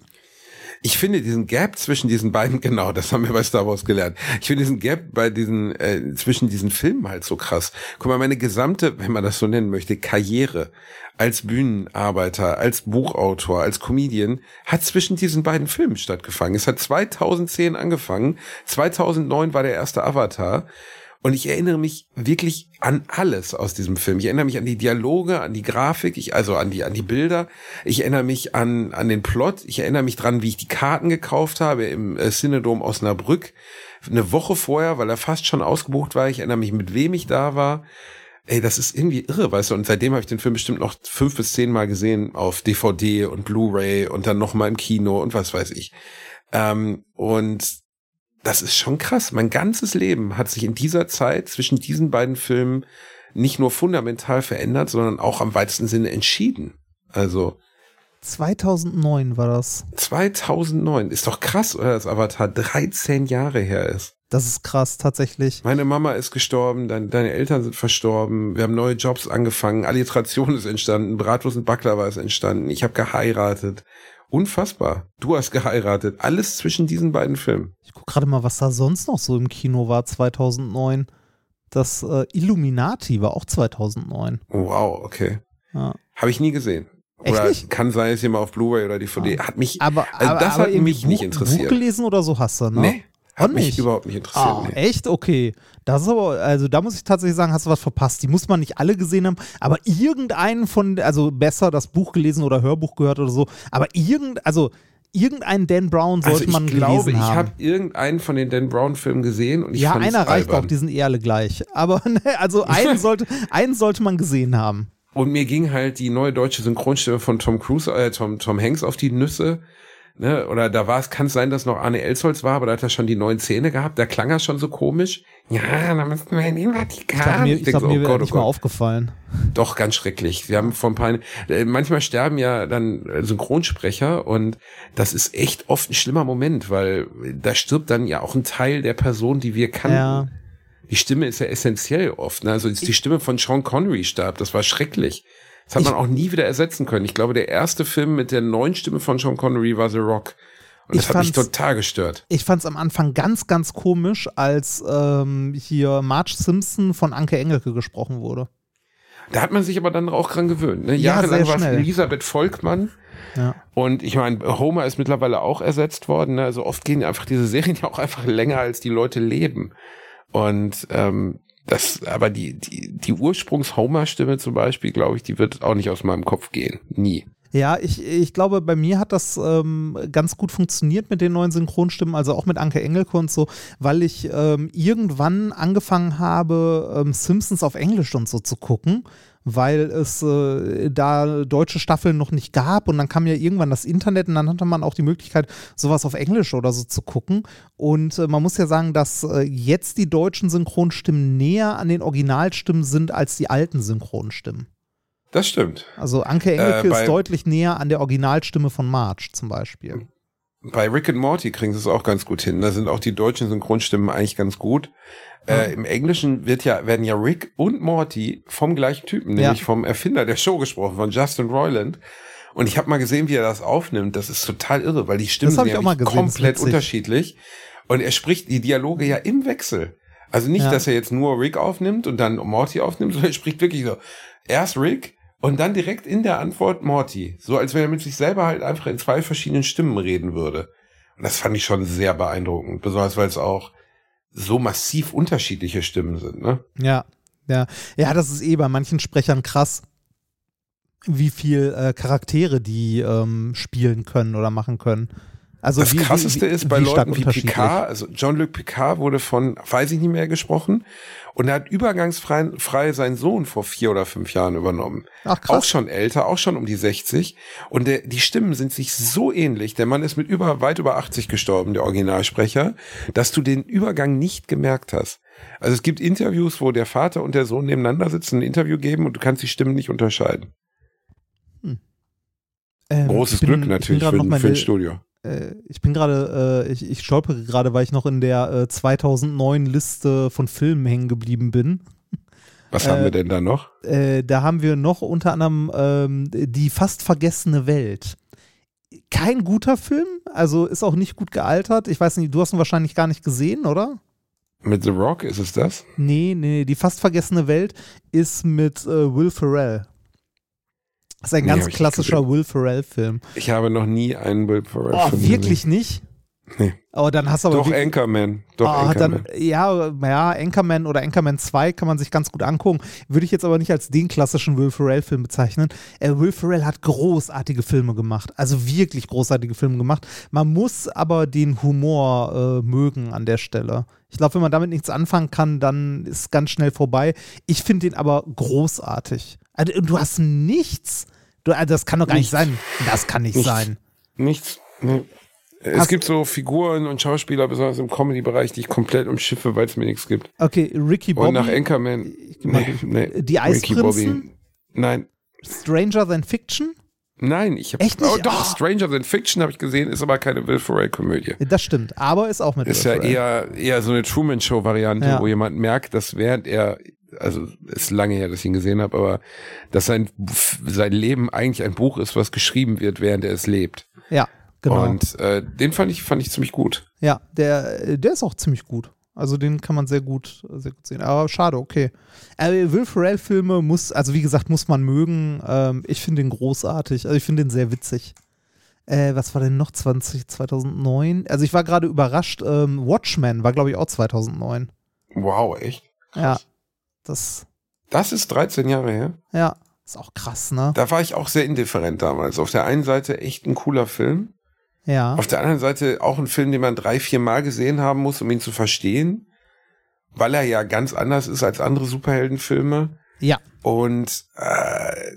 Ich finde diesen Gap zwischen diesen beiden, genau, das haben wir bei Star Wars gelernt. Ich finde diesen Gap bei diesen, äh, zwischen diesen Filmen halt so krass. Guck mal, meine gesamte, wenn man das so nennen möchte, Karriere als Bühnenarbeiter, als Buchautor, als Comedian, hat zwischen diesen beiden Filmen stattgefangen. Es hat 2010 angefangen, 2009 war der erste Avatar. Und ich erinnere mich wirklich an alles aus diesem Film. Ich erinnere mich an die Dialoge, an die Grafik, ich, also an die, an die Bilder. Ich erinnere mich an, an den Plot. Ich erinnere mich dran, wie ich die Karten gekauft habe im äh, Cinedom Osnabrück. Eine Woche vorher, weil er fast schon ausgebucht war. Ich erinnere mich, mit wem ich da war. Ey, das ist irgendwie irre, weißt du. Und seitdem habe ich den Film bestimmt noch fünf bis zehn Mal gesehen auf DVD und Blu-ray und dann noch mal im Kino und was weiß ich. Ähm, und das ist schon krass. Mein ganzes Leben hat sich in dieser Zeit zwischen diesen beiden Filmen nicht nur fundamental verändert, sondern auch am weitesten Sinne entschieden. Also 2009 war das. 2009 ist doch krass, oder? Dass Avatar 13 Jahre her ist. Das ist krass, tatsächlich. Meine Mama ist gestorben, dein, deine Eltern sind verstorben, wir haben neue Jobs angefangen, Alliteration ist entstanden, Bratwurst und Baklava ist entstanden, ich habe geheiratet. Unfassbar. Du hast geheiratet. Alles zwischen diesen beiden Filmen. Ich guck gerade mal, was da sonst noch so im Kino war 2009. Das äh, Illuminati war auch 2009. Oh, wow, okay. Ja. Habe ich nie gesehen. Oder nicht? kann sein, ist hier mal auf Blu-ray oder DVD. Hat mich, Aber, also aber, das aber hat mich nicht Buch, interessiert. Buch gelesen oder so hast du, ne? nee, hat mich nicht? überhaupt nicht interessiert. Ah, nee. echt? Okay. Das ist aber, also da muss ich tatsächlich sagen, hast du was verpasst. Die muss man nicht alle gesehen haben, aber irgendeinen von, also besser das Buch gelesen oder Hörbuch gehört oder so, aber irgend, also irgendeinen Dan Brown sollte Also ich man glaube, gelesen ich haben. habe irgendeinen von den Dan Brown Filmen gesehen und ich ja, einer reicht albern. auch, die sind eh alle gleich. Aber ne, also einen sollte, einen sollte man gesehen haben. Und mir ging halt die neue deutsche Synchronstimme von Tom Cruise, äh, Tom, Tom Hanks auf die Nüsse. Ne? Oder da war es, kann es sein, dass noch Arne Elsholz war, aber da hat er schon die neuen Zähne gehabt. Da klang er schon so komisch. Ja, da müssten wir in den Vatikan. Ich glaube, mir, ich glaub, so, mir oh wäre Gott, oh nicht mal Gott. aufgefallen. Doch, ganz schrecklich. Wir haben von paar, äh, manchmal sterben ja dann äh, Synchronsprecher und das ist echt oft ein schlimmer Moment, weil da stirbt dann ja auch ein Teil der Person, die wir kannten. Ja. Die Stimme ist ja essentiell oft. Ne? Also ist die Stimme von Sean Connery starb, das war schrecklich. Das hat Ich- man auch nie wieder ersetzen können. Ich glaube, der erste Film mit der neuen Stimme von Sean Connery war The Rock. Und das Ich hat mich total gestört. Ich fand es am Anfang ganz, ganz komisch, als ähm, hier Marge Simpson von Anke Engelke gesprochen wurde. Da hat man sich aber dann auch dran gewöhnt. Ne? Ja, Jahrelang war es. Elisabeth Volkmann. Ja. Und ich meine, Homer ist mittlerweile auch ersetzt worden. Ne? Also oft gehen einfach diese Serien ja auch einfach länger, als die Leute leben. Und ähm, das, aber die, die, die Ursprungs-Homer-Stimme zum Beispiel, glaube ich, die wird auch nicht aus meinem Kopf gehen. Nie. Ja, ich, ich glaube, bei mir hat das ähm, ganz gut funktioniert mit den neuen Synchronstimmen, also auch mit Anke Engelke und so, weil ich ähm, irgendwann angefangen habe, ähm, Simpsons auf Englisch und so zu gucken, weil es äh, da deutsche Staffeln noch nicht gab und dann kam ja irgendwann das Internet und dann hatte man auch die Möglichkeit, sowas auf Englisch oder so zu gucken. Und äh, man muss ja sagen, dass äh, jetzt die deutschen Synchronstimmen näher an den Originalstimmen sind als die alten Synchronstimmen. Das stimmt. Also Anke Engelke Äh, ist deutlich näher an der Originalstimme von Marge zum Beispiel. Bei Rick and Morty kriegen sie es auch ganz gut hin. Da sind auch die deutschen Synchronstimmen eigentlich ganz gut. Äh, Im Englischen wird ja, werden ja Rick und Morty vom gleichen Typen, nämlich Ja. vom Erfinder der Show gesprochen, von Justin Roiland. Und ich habe mal gesehen, wie er das aufnimmt. Das ist total irre, weil die Stimmen sind ja gesehen, komplett unterschiedlich. Und er spricht die Dialoge ja im Wechsel. Also nicht, Ja. dass er jetzt nur Rick aufnimmt und dann Morty aufnimmt, sondern er spricht wirklich so, erst Rick und dann direkt in der Antwort Morty. So als wenn er mit sich selber halt einfach in zwei verschiedenen Stimmen reden würde. Und das fand ich schon sehr beeindruckend, besonders weil es auch so massiv unterschiedliche Stimmen sind, ne? Ja, ja. Ja, das ist eh bei manchen Sprechern krass, wie viel äh, Charaktere die ähm, spielen können oder machen können. Also Das wie, krasseste wie, ist bei Leuten wie. Picard, also Jean-Luc Picard wurde von, weiß ich nicht mehr, gesprochen und er hat übergangsfrei frei seinen Sohn vor vier oder fünf Jahren übernommen. Ach Auch krass. schon älter, auch schon um die 60 und der, die Stimmen sind sich so ähnlich, der Mann ist mit über, weit über 80 gestorben, der Originalsprecher, dass du den Übergang nicht gemerkt hast. Also es gibt Interviews, wo der Vater und der Sohn nebeneinander sitzen, ein Interview geben und du kannst die Stimmen nicht unterscheiden. Ähm, Großes bin- Glück natürlich für, für ein Studio. Äh, ich bin gerade, äh, ich, ich stolpere gerade, weil ich noch in der äh, 2009 Liste von Filmen hängen geblieben bin. Was haben äh, wir denn da noch? Äh, da haben wir noch unter anderem ähm, die fast vergessene Welt. Kein guter Film, also ist auch nicht gut gealtert. Ich weiß nicht, du hast ihn wahrscheinlich gar nicht gesehen, oder? Mit The Rock ist es das? Nee, nee, die fast vergessene Welt ist mit äh, Will Ferrell. Das ist ein Nee, ganz klassischer. Will Ferrell-Film. Ich habe noch nie einen Will Ferrell Oh, wirklich nicht? Nee. Aber dann hast du aber Doch Anchorman. Doch Ah, Anchorman. dann, ja, ja, Anchorman oder Anchorman 2 kann man sich ganz gut angucken. Würde ich jetzt aber nicht als den klassischen Will Ferrell-Film bezeichnen. Äh, Will Ferrell hat großartige Filme gemacht. Also wirklich großartige Filme gemacht. Man muss aber den Humor äh, mögen an der Stelle. Ich glaube, wenn man damit nichts anfangen kann, dann ist es ganz schnell vorbei. Ich finde den aber großartig. Also, du hast nichts. Du, also das kann doch gar nicht Nichts. sein. Das kann nicht Nichts. sein. Nichts. Nee. Es Hast- gibt so Figuren und Schauspieler, besonders im Comedy-Bereich, die ich komplett umschiffe, weil es mir nichts gibt. Okay, Ricky Bobby. Und nach Anchorman. Nee, nee. Die Ricky Eisprinzen? Bobby. Nein. Stranger Than Fiction? Nein, ich habe Echt nicht? Oh, doch, Ah. Stranger Than Fiction habe ich gesehen, ist aber keine Will Ferrell-Komödie. Das stimmt, aber ist auch mit Ist Will ja Ferrell. eher, eher so eine Truman-Show-Variante, Ja. wo jemand merkt, dass während er, also ist lange her, dass ich ihn gesehen habe, aber dass sein, sein Leben eigentlich ein Buch ist, was geschrieben wird, während er es lebt. Ja, genau. Und äh, den fand ich, fand ich ziemlich gut. ja, der, der ist auch ziemlich gut. Also den kann man sehr gut, sehr gut sehen. Aber schade, okay. Äh, Will Ferrell-Filme muss, also wie gesagt, muss man mögen. Ähm, ich finde den großartig. Also ich finde den sehr witzig. Äh, was war denn noch 20, 2009? Also ich war gerade überrascht. Ähm, Watchmen war, glaube ich, auch 2009. Wow, echt? Ja, das, Das ist 13 Jahre her. ja, ist auch krass, ne? Da war ich auch sehr indifferent damals. Auf der einen Seite echt ein cooler Film. Ja. Auf der anderen Seite auch ein Film, den man drei, vier Mal gesehen haben muss, um ihn zu verstehen. Weil er ja ganz anders ist als andere Superheldenfilme. Ja. Und äh,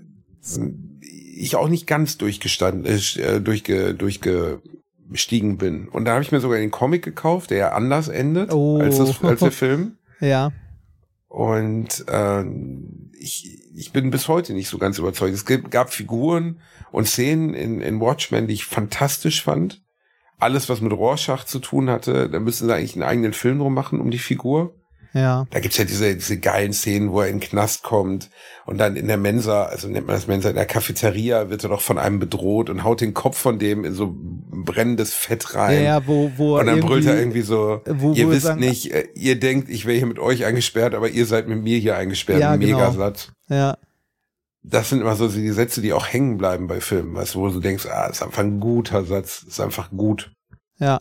ich auch nicht ganz durchgestanden, äh, durchge, durchgestiegen bin. Und da habe ich mir sogar den Comic gekauft, der ja anders endet Oh. als, das, als der Film. Ja. Und äh, ich, ich bin bis heute nicht so ganz überzeugt. Es gab Figuren und Szenen in, in Watchmen, die ich fantastisch fand. Alles, was mit Rorschach zu tun hatte, da müssen sie eigentlich einen eigenen Film drum machen um die Figur. Ja. Da gibt's ja diese, diese geilen Szenen, wo er in den Knast kommt und dann in der Mensa, also nennt man das Mensa, in der Cafeteria wird er doch von einem bedroht und haut den Kopf von dem in so brennendes Fett Ja, rein. ja, wo, wo und dann brüllt er irgendwie- so, wo- ihr wo wisst sagen- nicht, äh, ihr denkt, ich wäre hier mit euch eingesperrt, aber ihr seid mit mir hier eingesperrt. Ja, genau. Megasatz. Ja. Das sind immer so die Sätze, die auch hängen bleiben bei Filmen, weißt du, wo du denkst, ah, ist einfach ein guter Satz, ist einfach gut. Ja.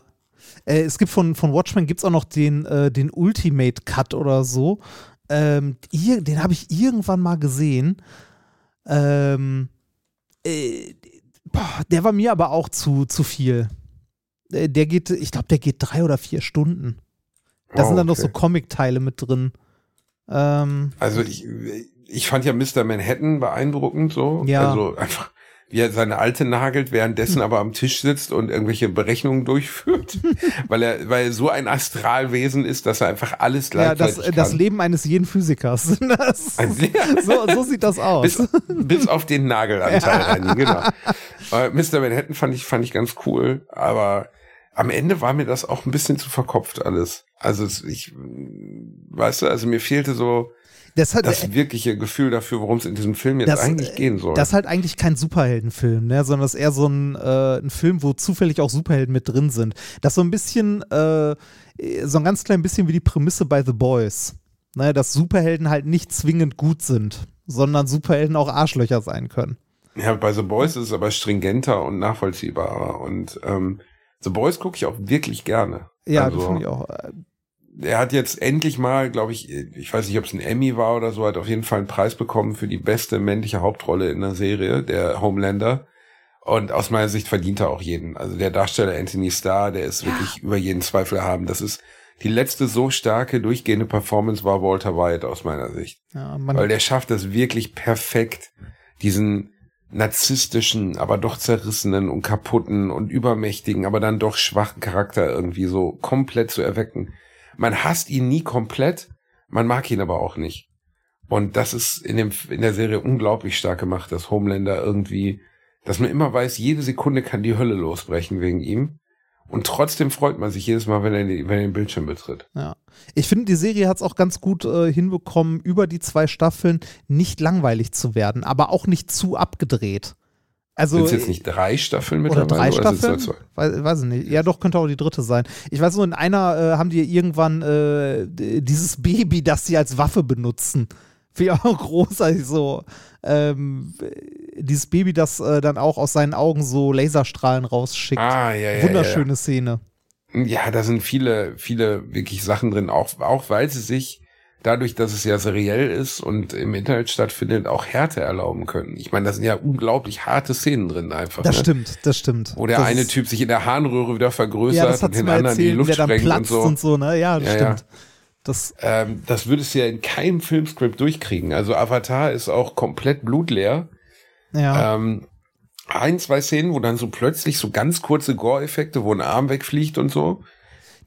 Äh, es gibt von, von Watchmen gibt es auch noch den, äh, den Ultimate Cut oder so. Ähm, ir- den habe ich irgendwann mal gesehen. Ähm, äh, boah, der war mir aber auch zu, zu viel. Äh, der geht, ich glaube, der geht drei oder vier Stunden. Da Oh, sind dann noch so okay. Comic-Teile mit drin. Ähm, Also ich, ich fand ja Mr. Manhattan beeindruckend so. Ja. Also einfach, wie er seine Alte nagelt, währenddessen aber am Tisch sitzt und irgendwelche Berechnungen durchführt. weil er, weil er so ein Astralwesen ist, dass er einfach alles ja, das, gleichzeitig das kann. Leben eines jeden Physikers. Das, Ein- so, so sieht das aus. bis, bis auf den Nagelanteil rein, genau. Äh, Mr. Manhattan fand ich, fand ich ganz cool, aber am Ende war mir das auch ein bisschen zu verkopft alles. Also ich, weißt du, also mir fehlte so, Das, hat, das wirkliche Gefühl dafür, worum es in diesem Film jetzt das, eigentlich gehen soll. Das ist halt eigentlich kein Superheldenfilm, ne? sondern das ist eher so ein, äh, ein Film, wo zufällig auch Superhelden mit drin sind. Das ist so ein bisschen, äh, so ein ganz klein bisschen wie die Prämisse bei The Boys. Ne? Dass Superhelden halt nicht zwingend gut sind, sondern Superhelden auch Arschlöcher sein können. Ja, bei The Boys ist es aber stringenter und nachvollziehbarer. Und ähm, The Boys gucke ich auch wirklich gerne. Ja, also, das finde ich auch. Er hat jetzt endlich mal, glaube ich, ich weiß nicht, ob es ein Emmy war oder so, hat auf jeden Fall einen Preis bekommen für die beste männliche Hauptrolle in der Serie, der Homelander. Und aus meiner Sicht verdient er auch jeden. Also der Darsteller Anthony Starr, der ist wirklich über jeden Zweifel erhaben. Das ist die letzte so starke, durchgehende Performance war Walter White aus meiner Sicht. Ja, Weil der schafft es wirklich perfekt, diesen narzisstischen, aber doch zerrissenen und kaputten und übermächtigen, aber dann doch schwachen Charakter irgendwie so komplett zu erwecken. Man hasst ihn nie komplett, man mag ihn aber auch nicht. Und das ist in, dem, in der Serie unglaublich stark gemacht, dass Homelander irgendwie, dass man immer weiß, jede Sekunde kann die Hölle losbrechen wegen ihm. Und trotzdem freut man sich jedes Mal, wenn er, wenn er den Bildschirm betritt. Ja. Ich finde, die Serie hat es auch ganz gut äh, hinbekommen, über die zwei Staffeln nicht langweilig zu werden, aber auch nicht zu abgedreht. Also, Sind es jetzt nicht drei Staffeln oder mittlerweile? drei sind's Staffeln? zwei? Weiß, weiß ich nicht. Ja, doch, könnte auch die dritte sein. Ich weiß nur, in einer äh, haben die irgendwann äh, dieses Baby, das sie als Waffe benutzen. Ich auch großartig so. Ähm, dieses Baby, das äh, dann auch aus seinen Augen so Laserstrahlen rausschickt. Ah, ja, ja. Wunderschöne Szene. Ja, ja. ja, da sind viele, viele wirklich Sachen drin, auch, auch weil sie sich dadurch, dass es ja seriell ist und im Internet stattfindet, auch Härte erlauben können. Ich meine, da sind ja unglaublich harte Szenen drin einfach. Das ne? stimmt, das stimmt. Wo der das eine Typ sich in der Harnröhre wieder vergrößert ja, und den anderen die erzählt, Luft der dann sprengt und platzt so. und so, ne? Ja, das Ja, ja. stimmt. Das, Ähm, das würdest du ja in keinem Filmscript durchkriegen. Also Avatar ist auch komplett blutleer. ja. Ähm, ein, zwei Szenen, wo dann so plötzlich so ganz kurze Gore-Effekte, wo ein Arm wegfliegt und so,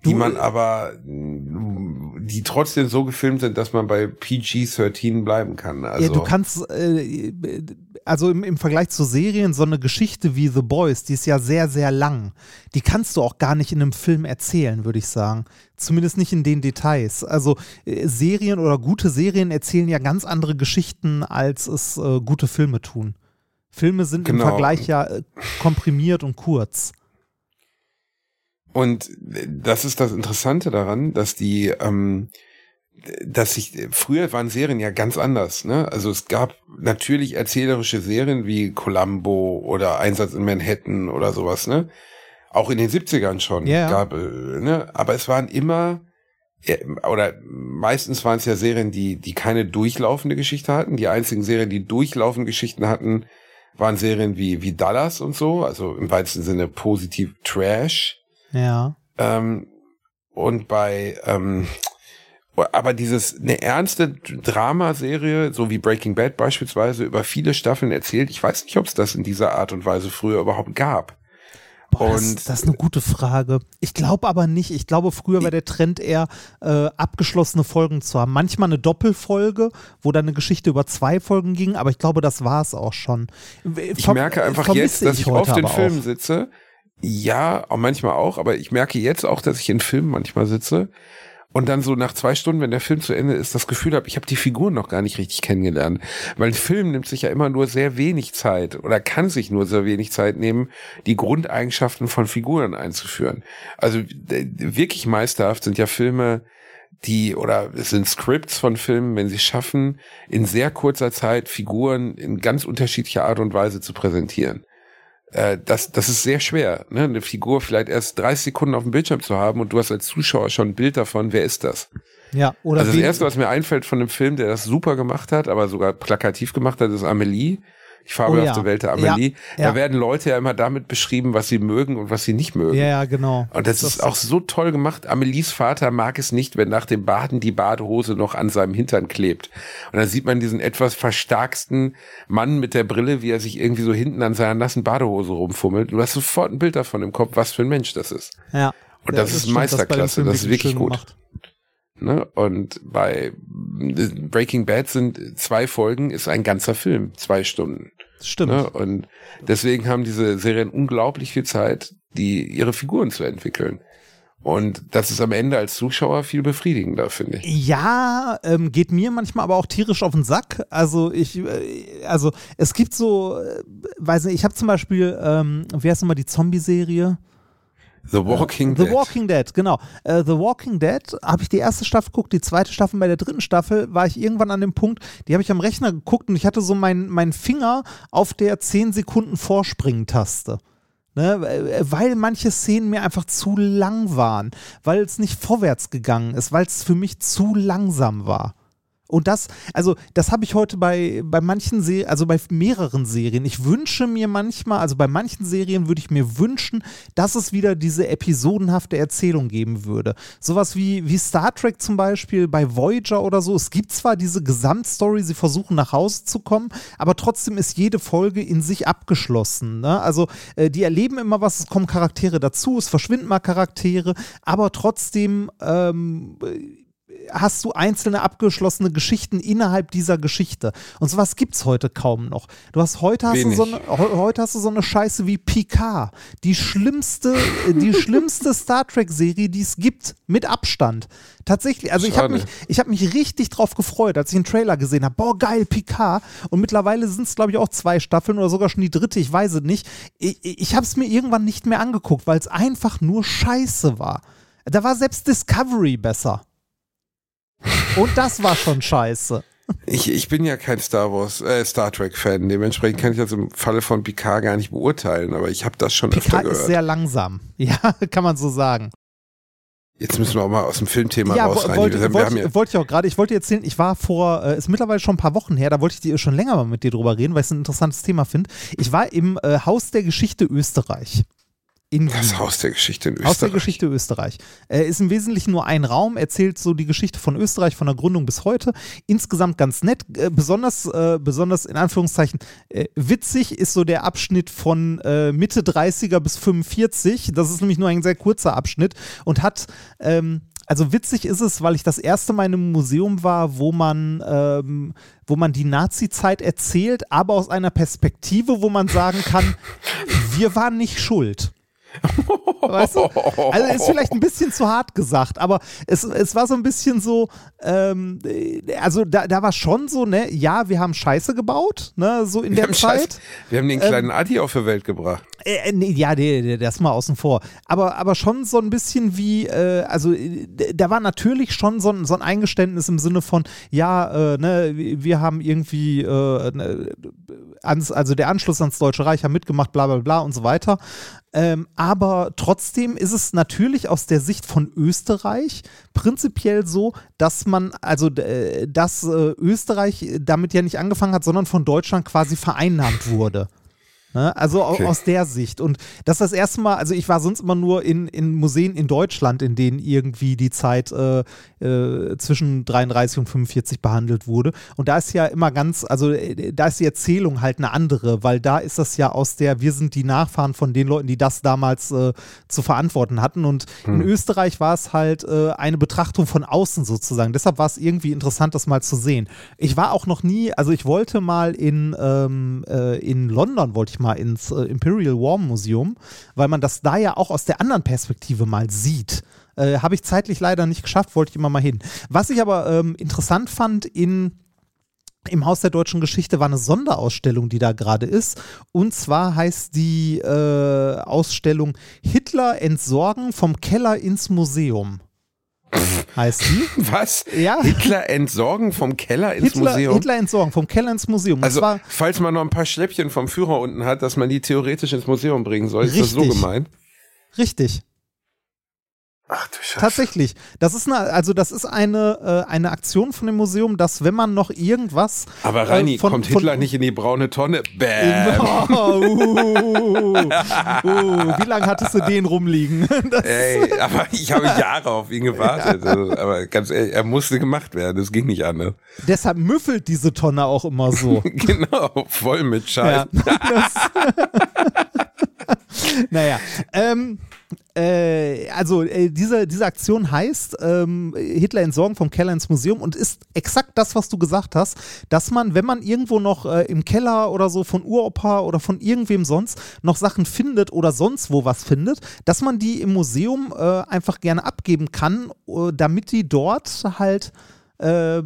die Du- man aber, mh, die trotzdem so gefilmt sind, dass man bei PG-13 bleiben kann. Also, ja, du kannst, äh, also im, im Vergleich zu Serien, so eine Geschichte wie The Boys, die ist ja sehr, sehr lang. Die kannst du auch gar nicht in einem Film erzählen, würde ich sagen. Zumindest nicht in den Details. Also äh, Serien oder gute Serien erzählen ja ganz andere Geschichten, als es äh, gute Filme tun. Filme sind Genau. im Vergleich ja äh, komprimiert und kurz. Und das ist das Interessante daran, dass die, ähm, dass sich, früher waren Serien ja ganz anders, ne? Also es gab natürlich erzählerische Serien wie Columbo oder Einsatz in Manhattan oder sowas, ne? Auch in den 70ern schon Ja. gab, äh, ne? Aber es waren immer, oder meistens waren es ja Serien, die, die keine durchlaufende Geschichte hatten. Die einzigen Serien, die durchlaufende Geschichten hatten, waren Serien wie, wie Dallas und so, also im weitesten Sinne positiv Trash. Ja. Ähm, und bei, ähm, aber dieses, eine ernste Dramaserie, so wie Breaking Bad beispielsweise, über viele Staffeln erzählt, ich weiß nicht, ob es das in dieser Art und Weise früher überhaupt gab. Boah, das, Und- das ist eine gute Frage. Ich glaube aber nicht. Ich glaube, früher war der Trend eher, äh, abgeschlossene Folgen zu haben. Manchmal eine Doppelfolge, wo dann eine Geschichte über zwei Folgen ging, aber ich glaube, das war es auch schon. Ich merke einfach jetzt, dass ich, auf den Filmen sitze. Ja, manchmal auch, aber ich merke jetzt auch, dass ich in Filmen manchmal sitze und dann so nach zwei Stunden, wenn der Film zu Ende ist, das Gefühl habe, ich habe die Figuren noch gar nicht richtig kennengelernt. Weil ein Film nimmt sich ja immer nur sehr wenig Zeit oder kann sich nur sehr wenig Zeit nehmen, die Grundeigenschaften von Figuren einzuführen. Also d- wirklich meisterhaft sind ja Filme, die oder es sind Scripts von Filmen, wenn sie schaffen, in sehr kurzer Zeit Figuren in ganz unterschiedlicher Art und Weise zu präsentieren. Äh, das, das ist sehr schwer, ne? eine Figur vielleicht erst 30 Sekunden auf dem Bildschirm zu haben und du hast als Zuschauer schon ein Bild davon, wer ist das? Ja, oder also das erste, was mir einfällt von einem Film, der das super gemacht hat, aber sogar plakativ gemacht hat, ist Amelie. Die fabelhafte Oh ja. Welt der Amelie. Ja, ja. Da werden Leute ja immer damit beschrieben, was sie mögen und was sie nicht mögen. Ja, ja, genau. Und das, ist auch so toll gemacht. Amelies Vater mag es nicht, wenn nach dem Baden die Badehose noch an seinem Hintern klebt. Und dann sieht man diesen etwas verstarksten Mann mit der Brille, wie er sich irgendwie so hinten an seiner nassen Badehose rumfummelt. Du hast sofort ein Bild davon im Kopf, was für ein Mensch das ist. Ja. Und das ist stimmt, Meisterklasse, dem das ist wirklich gut. gemacht. Ne? Und bei Breaking Bad sind zwei Folgen, ist ein ganzer Film, zwei Stunden. Stimmt. Ne? Und deswegen haben diese Serien unglaublich viel Zeit, die ihre Figuren zu entwickeln. Und das ist am Ende als Zuschauer viel befriedigender, finde ich. Ja, ähm, geht mir manchmal aber auch tierisch auf den Sack. Also ich, äh, also es gibt so, äh, weiß nicht, ich habe zum Beispiel, ähm, wie heißt nochmal die Zombie-Serie? The Walking The Dead. Walking Dead, genau. Äh, The Walking Dead habe ich die erste Staffel geguckt, die zweite Staffel, bei der dritten Staffel war ich irgendwann an dem Punkt, die habe ich am Rechner geguckt und ich hatte so meinen mein Finger auf der 10 Sekunden Vorspringen-Taste. Ne, weil manche Szenen mir einfach zu lang waren, weil es nicht vorwärts gegangen ist, weil es für mich zu langsam war. Und das, also das habe ich heute bei, bei manchen Serien, also bei mehreren Serien. Ich wünsche mir manchmal, also bei manchen Serien würde ich mir wünschen, dass es wieder diese episodenhafte Erzählung geben würde. Sowas wie, wie Star Trek zum Beispiel bei Voyager oder so. Es gibt zwar diese Gesamtstory, sie versuchen nach Hause zu kommen, aber trotzdem ist jede Folge in sich abgeschlossen. Ne? Also äh, die erleben immer was, es kommen Charaktere dazu, es verschwinden mal Charaktere, aber trotzdem ähm, hast du einzelne abgeschlossene Geschichten innerhalb dieser Geschichte. Und sowas gibt es heute kaum noch. Du hast heute hast du so eine, heute hast du so eine Scheiße wie Picard. Die schlimmste, die schlimmste Star Trek-Serie, die es gibt, mit Abstand. Tatsächlich, also ich habe mich, ich hab mich richtig drauf gefreut, als ich den Trailer gesehen habe. Boah, geil, Picard. Und mittlerweile sind es, glaube ich, auch zwei Staffeln oder sogar schon die dritte, ich weiß es nicht. Ich, ich habe es mir irgendwann nicht mehr angeguckt, weil es einfach nur scheiße war. Da war selbst Discovery besser. Und das war schon scheiße. Ich, ich bin ja kein Star Wars, äh, Star Trek-Fan. Dementsprechend kann ich das im Falle von Picard gar nicht beurteilen, aber ich habe das schon Picard öfter gehört. ist sehr langsam. Ja, kann man so sagen. Jetzt müssen wir auch mal aus dem Filmthema ja, raus rein. Wollte, wollte, ja wollte ich auch gerade, ich wollte erzählen, ich war vor, äh, ist mittlerweile schon ein paar Wochen her, da wollte ich dir schon länger mal mit dir drüber reden, weil ich es ein interessantes Thema finde. Ich war im äh, Haus der Geschichte Österreich. In das Wien. Haus der Geschichte in Österreich. Aus der Geschichte Österreich. Äh, ist im Wesentlichen nur ein Raum, erzählt so die Geschichte von Österreich, von der Gründung bis heute. Insgesamt ganz nett. Äh, besonders, äh, besonders in Anführungszeichen äh, witzig ist so der Abschnitt von äh, Mitte 30er bis 45. Das ist nämlich nur ein sehr kurzer Abschnitt und hat. Ähm, also witzig ist es, weil ich das erste Mal in einem Museum war, wo man, ähm, wo man die Nazi-Zeit erzählt, aber aus einer Perspektive, wo man sagen kann, wir waren nicht schuld. Weißt du? Also ist vielleicht ein bisschen zu hart gesagt, aber es, es war so ein bisschen so, ähm, also da, da war schon so, ne, ja, wir haben Scheiße gebaut, ne, so in wir der Zeit. Scheiß, wir haben den kleinen Adi auf die Welt gebracht. Äh, nee, ja, der, der, der ist mal außen vor. Aber, aber schon so ein bisschen wie, äh, also äh, da war natürlich schon so ein, so ein Eingeständnis im Sinne von, ja, äh, ne, wir haben irgendwie, äh, ne, ans, also der Anschluss ans Deutsche Reich haben mitgemacht, bla bla bla und so weiter. Ähm, aber trotzdem ist es natürlich aus der Sicht von Österreich prinzipiell so, dass man, also äh, dass äh, Österreich damit ja nicht angefangen hat, sondern von Deutschland quasi vereinnahmt wurde. Ne? Also Okay. aus der Sicht. Und das ist das erste Mal, also ich war sonst immer nur in, in Museen in Deutschland, in denen irgendwie die Zeit äh, äh, zwischen 33 und 45 behandelt wurde. Und da ist ja immer ganz, also äh, da ist die Erzählung halt eine andere, weil da ist das ja aus der, wir sind die Nachfahren von den Leuten, die das damals äh, zu verantworten hatten. Und in Österreich war es halt äh, eine Betrachtung von außen sozusagen. Deshalb war es irgendwie interessant, das mal zu sehen. Ich war auch noch nie, also ich wollte mal in, ähm, äh, in London, wollte ich mal ins Imperial War Museum, weil man das da ja auch aus der anderen Perspektive mal sieht. Äh, Habe ich zeitlich leider nicht geschafft, wollte ich immer mal hin. Was ich aber ähm, interessant fand in im Haus der deutschen Geschichte war eine Sonderausstellung, die da gerade ist. Und zwar heißt die äh, Ausstellung Hitler entsorgen vom Keller ins Museum. heißt die? Was? Ja. Hitler entsorgen vom Keller ins Hitler, Museum? Hitler entsorgen vom Keller ins Museum. Und also, zwar falls man noch ein paar Schläppchen vom Führer unten hat, dass man die theoretisch ins Museum bringen soll, ist das so Richtig. gemeint? richtig. Ach du Scheiße. Tatsächlich. Das ist eine, also das ist eine, äh, eine Aktion von dem Museum, dass wenn man noch irgendwas. Aber Reini, äh, von- kommt von- Hitler nicht in die braune Tonne? Bäm. Oh, uh, uh, wie lange hattest du den rumliegen? Das, Ey, aber ich habe Jahre auf ihn gewartet. Also, aber ganz ehrlich, er musste gemacht werden. Das ging nicht anders. deshalb müffelt diese Tonne auch immer so. genau, voll mit Scheiß. Ja. Naja. Ähm, Äh, also äh, diese, diese Aktion heißt ähm, Hitler entsorgen vom Keller ins Museum und ist exakt das, was du gesagt hast, dass man, wenn man irgendwo noch äh, im Keller oder so von Uropa oder von irgendwem sonst noch Sachen findet oder sonst wo was findet, dass man die im Museum äh, einfach gerne abgeben kann, äh, damit die dort halt äh,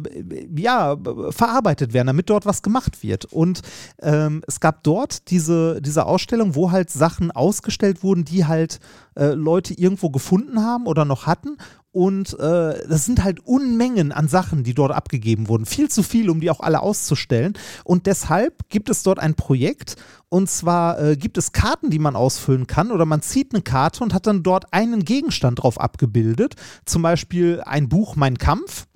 ja, verarbeitet werden, damit dort was gemacht wird. Und ähm, es gab dort diese, diese Ausstellung, wo halt Sachen ausgestellt wurden, die halt äh, Leute irgendwo gefunden haben oder noch hatten. Und äh, das sind halt Unmengen an Sachen, die dort abgegeben wurden. Viel zu viel, um die auch alle auszustellen. Und deshalb gibt es dort ein Projekt. Und zwar äh, gibt es Karten, die man ausfüllen kann. Oder man zieht eine Karte und hat dann dort einen Gegenstand drauf abgebildet. Zum Beispiel ein Buch Mein Kampf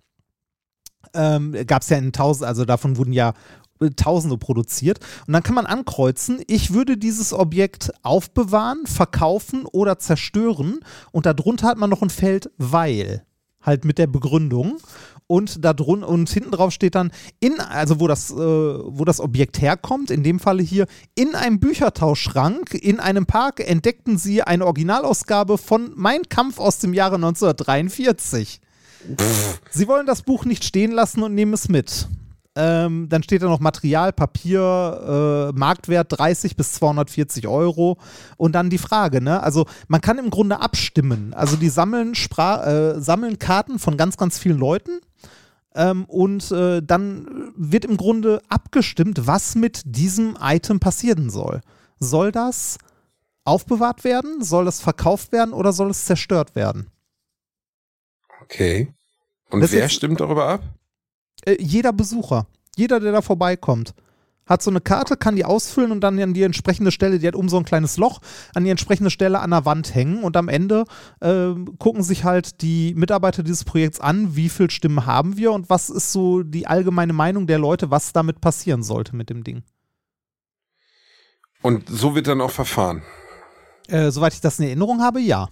ähm, gab es ja in tausend, also davon wurden ja äh, Tausende produziert. Und dann kann man ankreuzen, ich würde dieses Objekt aufbewahren, verkaufen oder zerstören. Und darunter hat man noch ein Feld, weil. Halt mit der Begründung. Und da drun und hinten drauf steht dann, in, also wo das, äh, wo das Objekt herkommt, in dem Falle hier, in einem Büchertauschschrank in einem Park entdeckten sie eine Originalausgabe von Mein Kampf aus dem Jahre 1943. Sie wollen das Buch nicht stehen lassen und nehmen es mit. Ähm, dann steht da noch Material, Papier, äh, Marktwert 30 bis 240 Euro. Und dann die Frage, ne? Also man kann im Grunde abstimmen. Also die sammeln, Spra äh, sammeln Karten von ganz, ganz vielen Leuten. Ähm, und äh, dann wird im Grunde abgestimmt, was mit diesem Item passieren soll. Soll das aufbewahrt werden? Soll das verkauft werden oder soll es zerstört werden? Okay. Und Das wer ist- stimmt darüber ab? Äh, jeder Besucher, jeder, der da vorbeikommt, hat so eine Karte, kann die ausfüllen und dann an die entsprechende Stelle, die hat um so ein kleines Loch, an die entsprechende Stelle an der Wand hängen und am Ende ähm, gucken sich halt die Mitarbeiter dieses Projekts an, wie viel Stimmen haben wir und was ist so die allgemeine Meinung der Leute, was damit passieren sollte mit dem Ding. Und so wird dann auch verfahren. Äh, soweit ich das in Erinnerung habe, ja.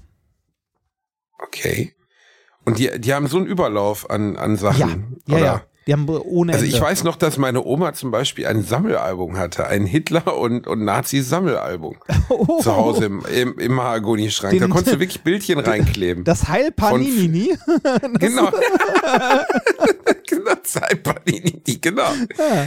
Okay. Und die, die haben so einen Überlauf an, an Sachen. Ja, ja, oder? ja. Die haben ohne Also Ende. ich weiß noch, dass meine Oma zum Beispiel ein Sammelalbum hatte, ein Hitler- und, und Nazi-Sammelalbum Oh. zu Hause im, im, im Mahagoni-Schrank. Da konntest du wirklich Bildchen reinkleben. Das Heil Panini. genau. genau, Zeit Panini, genau.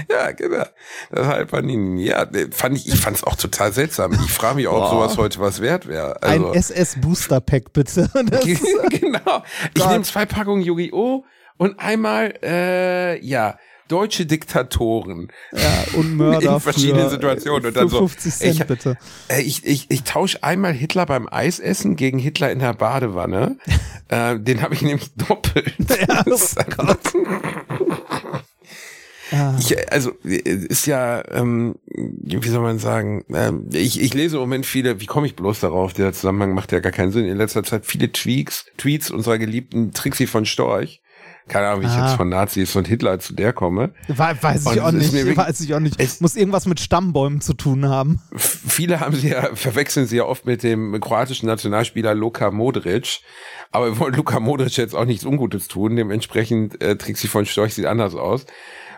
Ja, genau. Das Heil Panini. Ja, fand ich, ich fand es auch total seltsam. Ich frage mich auch, ob sowas heute was wert wäre. Ein Also, SS Booster Pack bitte. Das genau. Ich nehme zwei Packungen Yu-Gi-Oh! Und einmal, äh, ja, deutsche Diktatoren. ja, und Mörder In verschiedenen für, Situationen und dann so, 50 Cent ich- bitte. Äh, Ich, ich, ich tausche einmal Hitler beim Eisessen gegen Hitler in der Badewanne. äh, den habe ich nämlich doppelt. Ja, oh Ah. Ich, also äh, ist ja, ähm, wie soll man sagen, ähm, ich, ich lese im Moment viele, wie komme ich bloß darauf, der Zusammenhang macht ja gar keinen Sinn, in letzter Zeit viele Tweaks, Tweets unserer geliebten Trixie von Storch. Keine Ahnung, wie ich Ah. jetzt von Nazis und Hitler zu der komme. We- Weiß Und ich auch nicht. mir Weiß ich auch nicht. es- Muss irgendwas mit Stammbäumen zu tun haben. Viele haben sie ja, verwechseln sie ja oft mit dem kroatischen Nationalspieler Luka Modric. Aber wir wollen Luka Modric jetzt auch nichts Ungutes tun. Dementsprechend äh, Trixie von Storch sieht anders aus.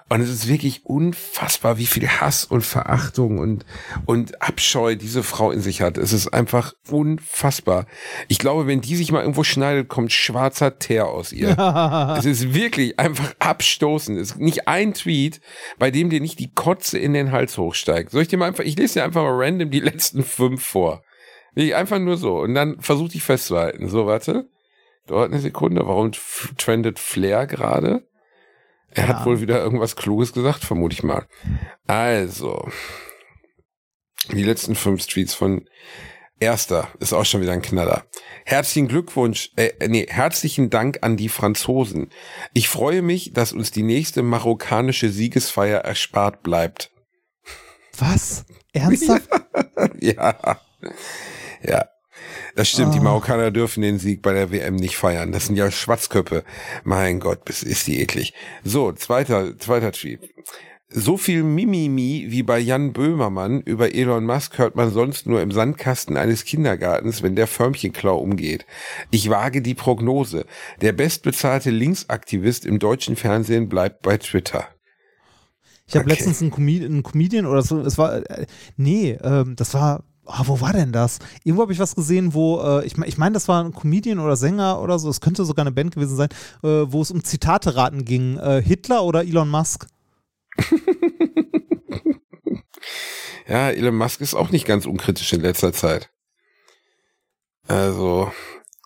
Und es ist wirklich unfassbar, wie viel Hass und Verachtung und, und Abscheu diese Frau in sich hat. Es ist einfach unfassbar. Ich glaube, wenn die sich mal irgendwo schneidet, kommt schwarzer Teer aus ihr. es ist wirklich einfach abstoßend. Es ist nicht ein Tweet, bei dem dir nicht die Kotze in den Hals hochsteigt. Soll ich dir mal einfach, ich lese dir einfach mal random die letzten fünf vor. Nee, Einfach nur so. Und dann versuch dich festzuhalten. So, warte. Dauert eine Sekunde. Warum trendet Flair gerade? Er hat Ja. wohl wieder irgendwas Kluges gesagt, vermute ich mal. Also. Die letzten fünf Tweets von Erster ist auch schon wieder ein Knaller. Herzlichen Glückwunsch, äh, nee, herzlichen Dank an die Franzosen. Ich freue mich, dass uns die nächste marokkanische Siegesfeier erspart bleibt. Was? Ernsthaft? ja. Ja. Das stimmt, die Ah. Marokkaner dürfen den Sieg bei der WM nicht feiern. Das sind ja Schwatzköppe. Mein Gott, bis- ist die eklig. So, zweiter, zweiter Tweet. So viel Mimimi wie bei Jan Böhmermann über Elon Musk hört man sonst nur im Sandkasten eines Kindergartens, wenn der Förmchenklau umgeht. Ich wage die Prognose. Der bestbezahlte Linksaktivist im deutschen Fernsehen bleibt bei Twitter. Ich habe Okay. letztens einen, Comed einen Comedian oder so, es war, äh, nee, ähm, das war oh, wo war denn das? Irgendwo habe ich was gesehen, wo, äh, ich meine, ich mein, das war ein Comedian oder Sänger oder so, es könnte sogar eine Band gewesen sein, äh, wo es um Zitate raten ging. Äh, Hitler oder Elon Musk? ja, Elon Musk ist auch nicht ganz unkritisch in letzter Zeit. Also.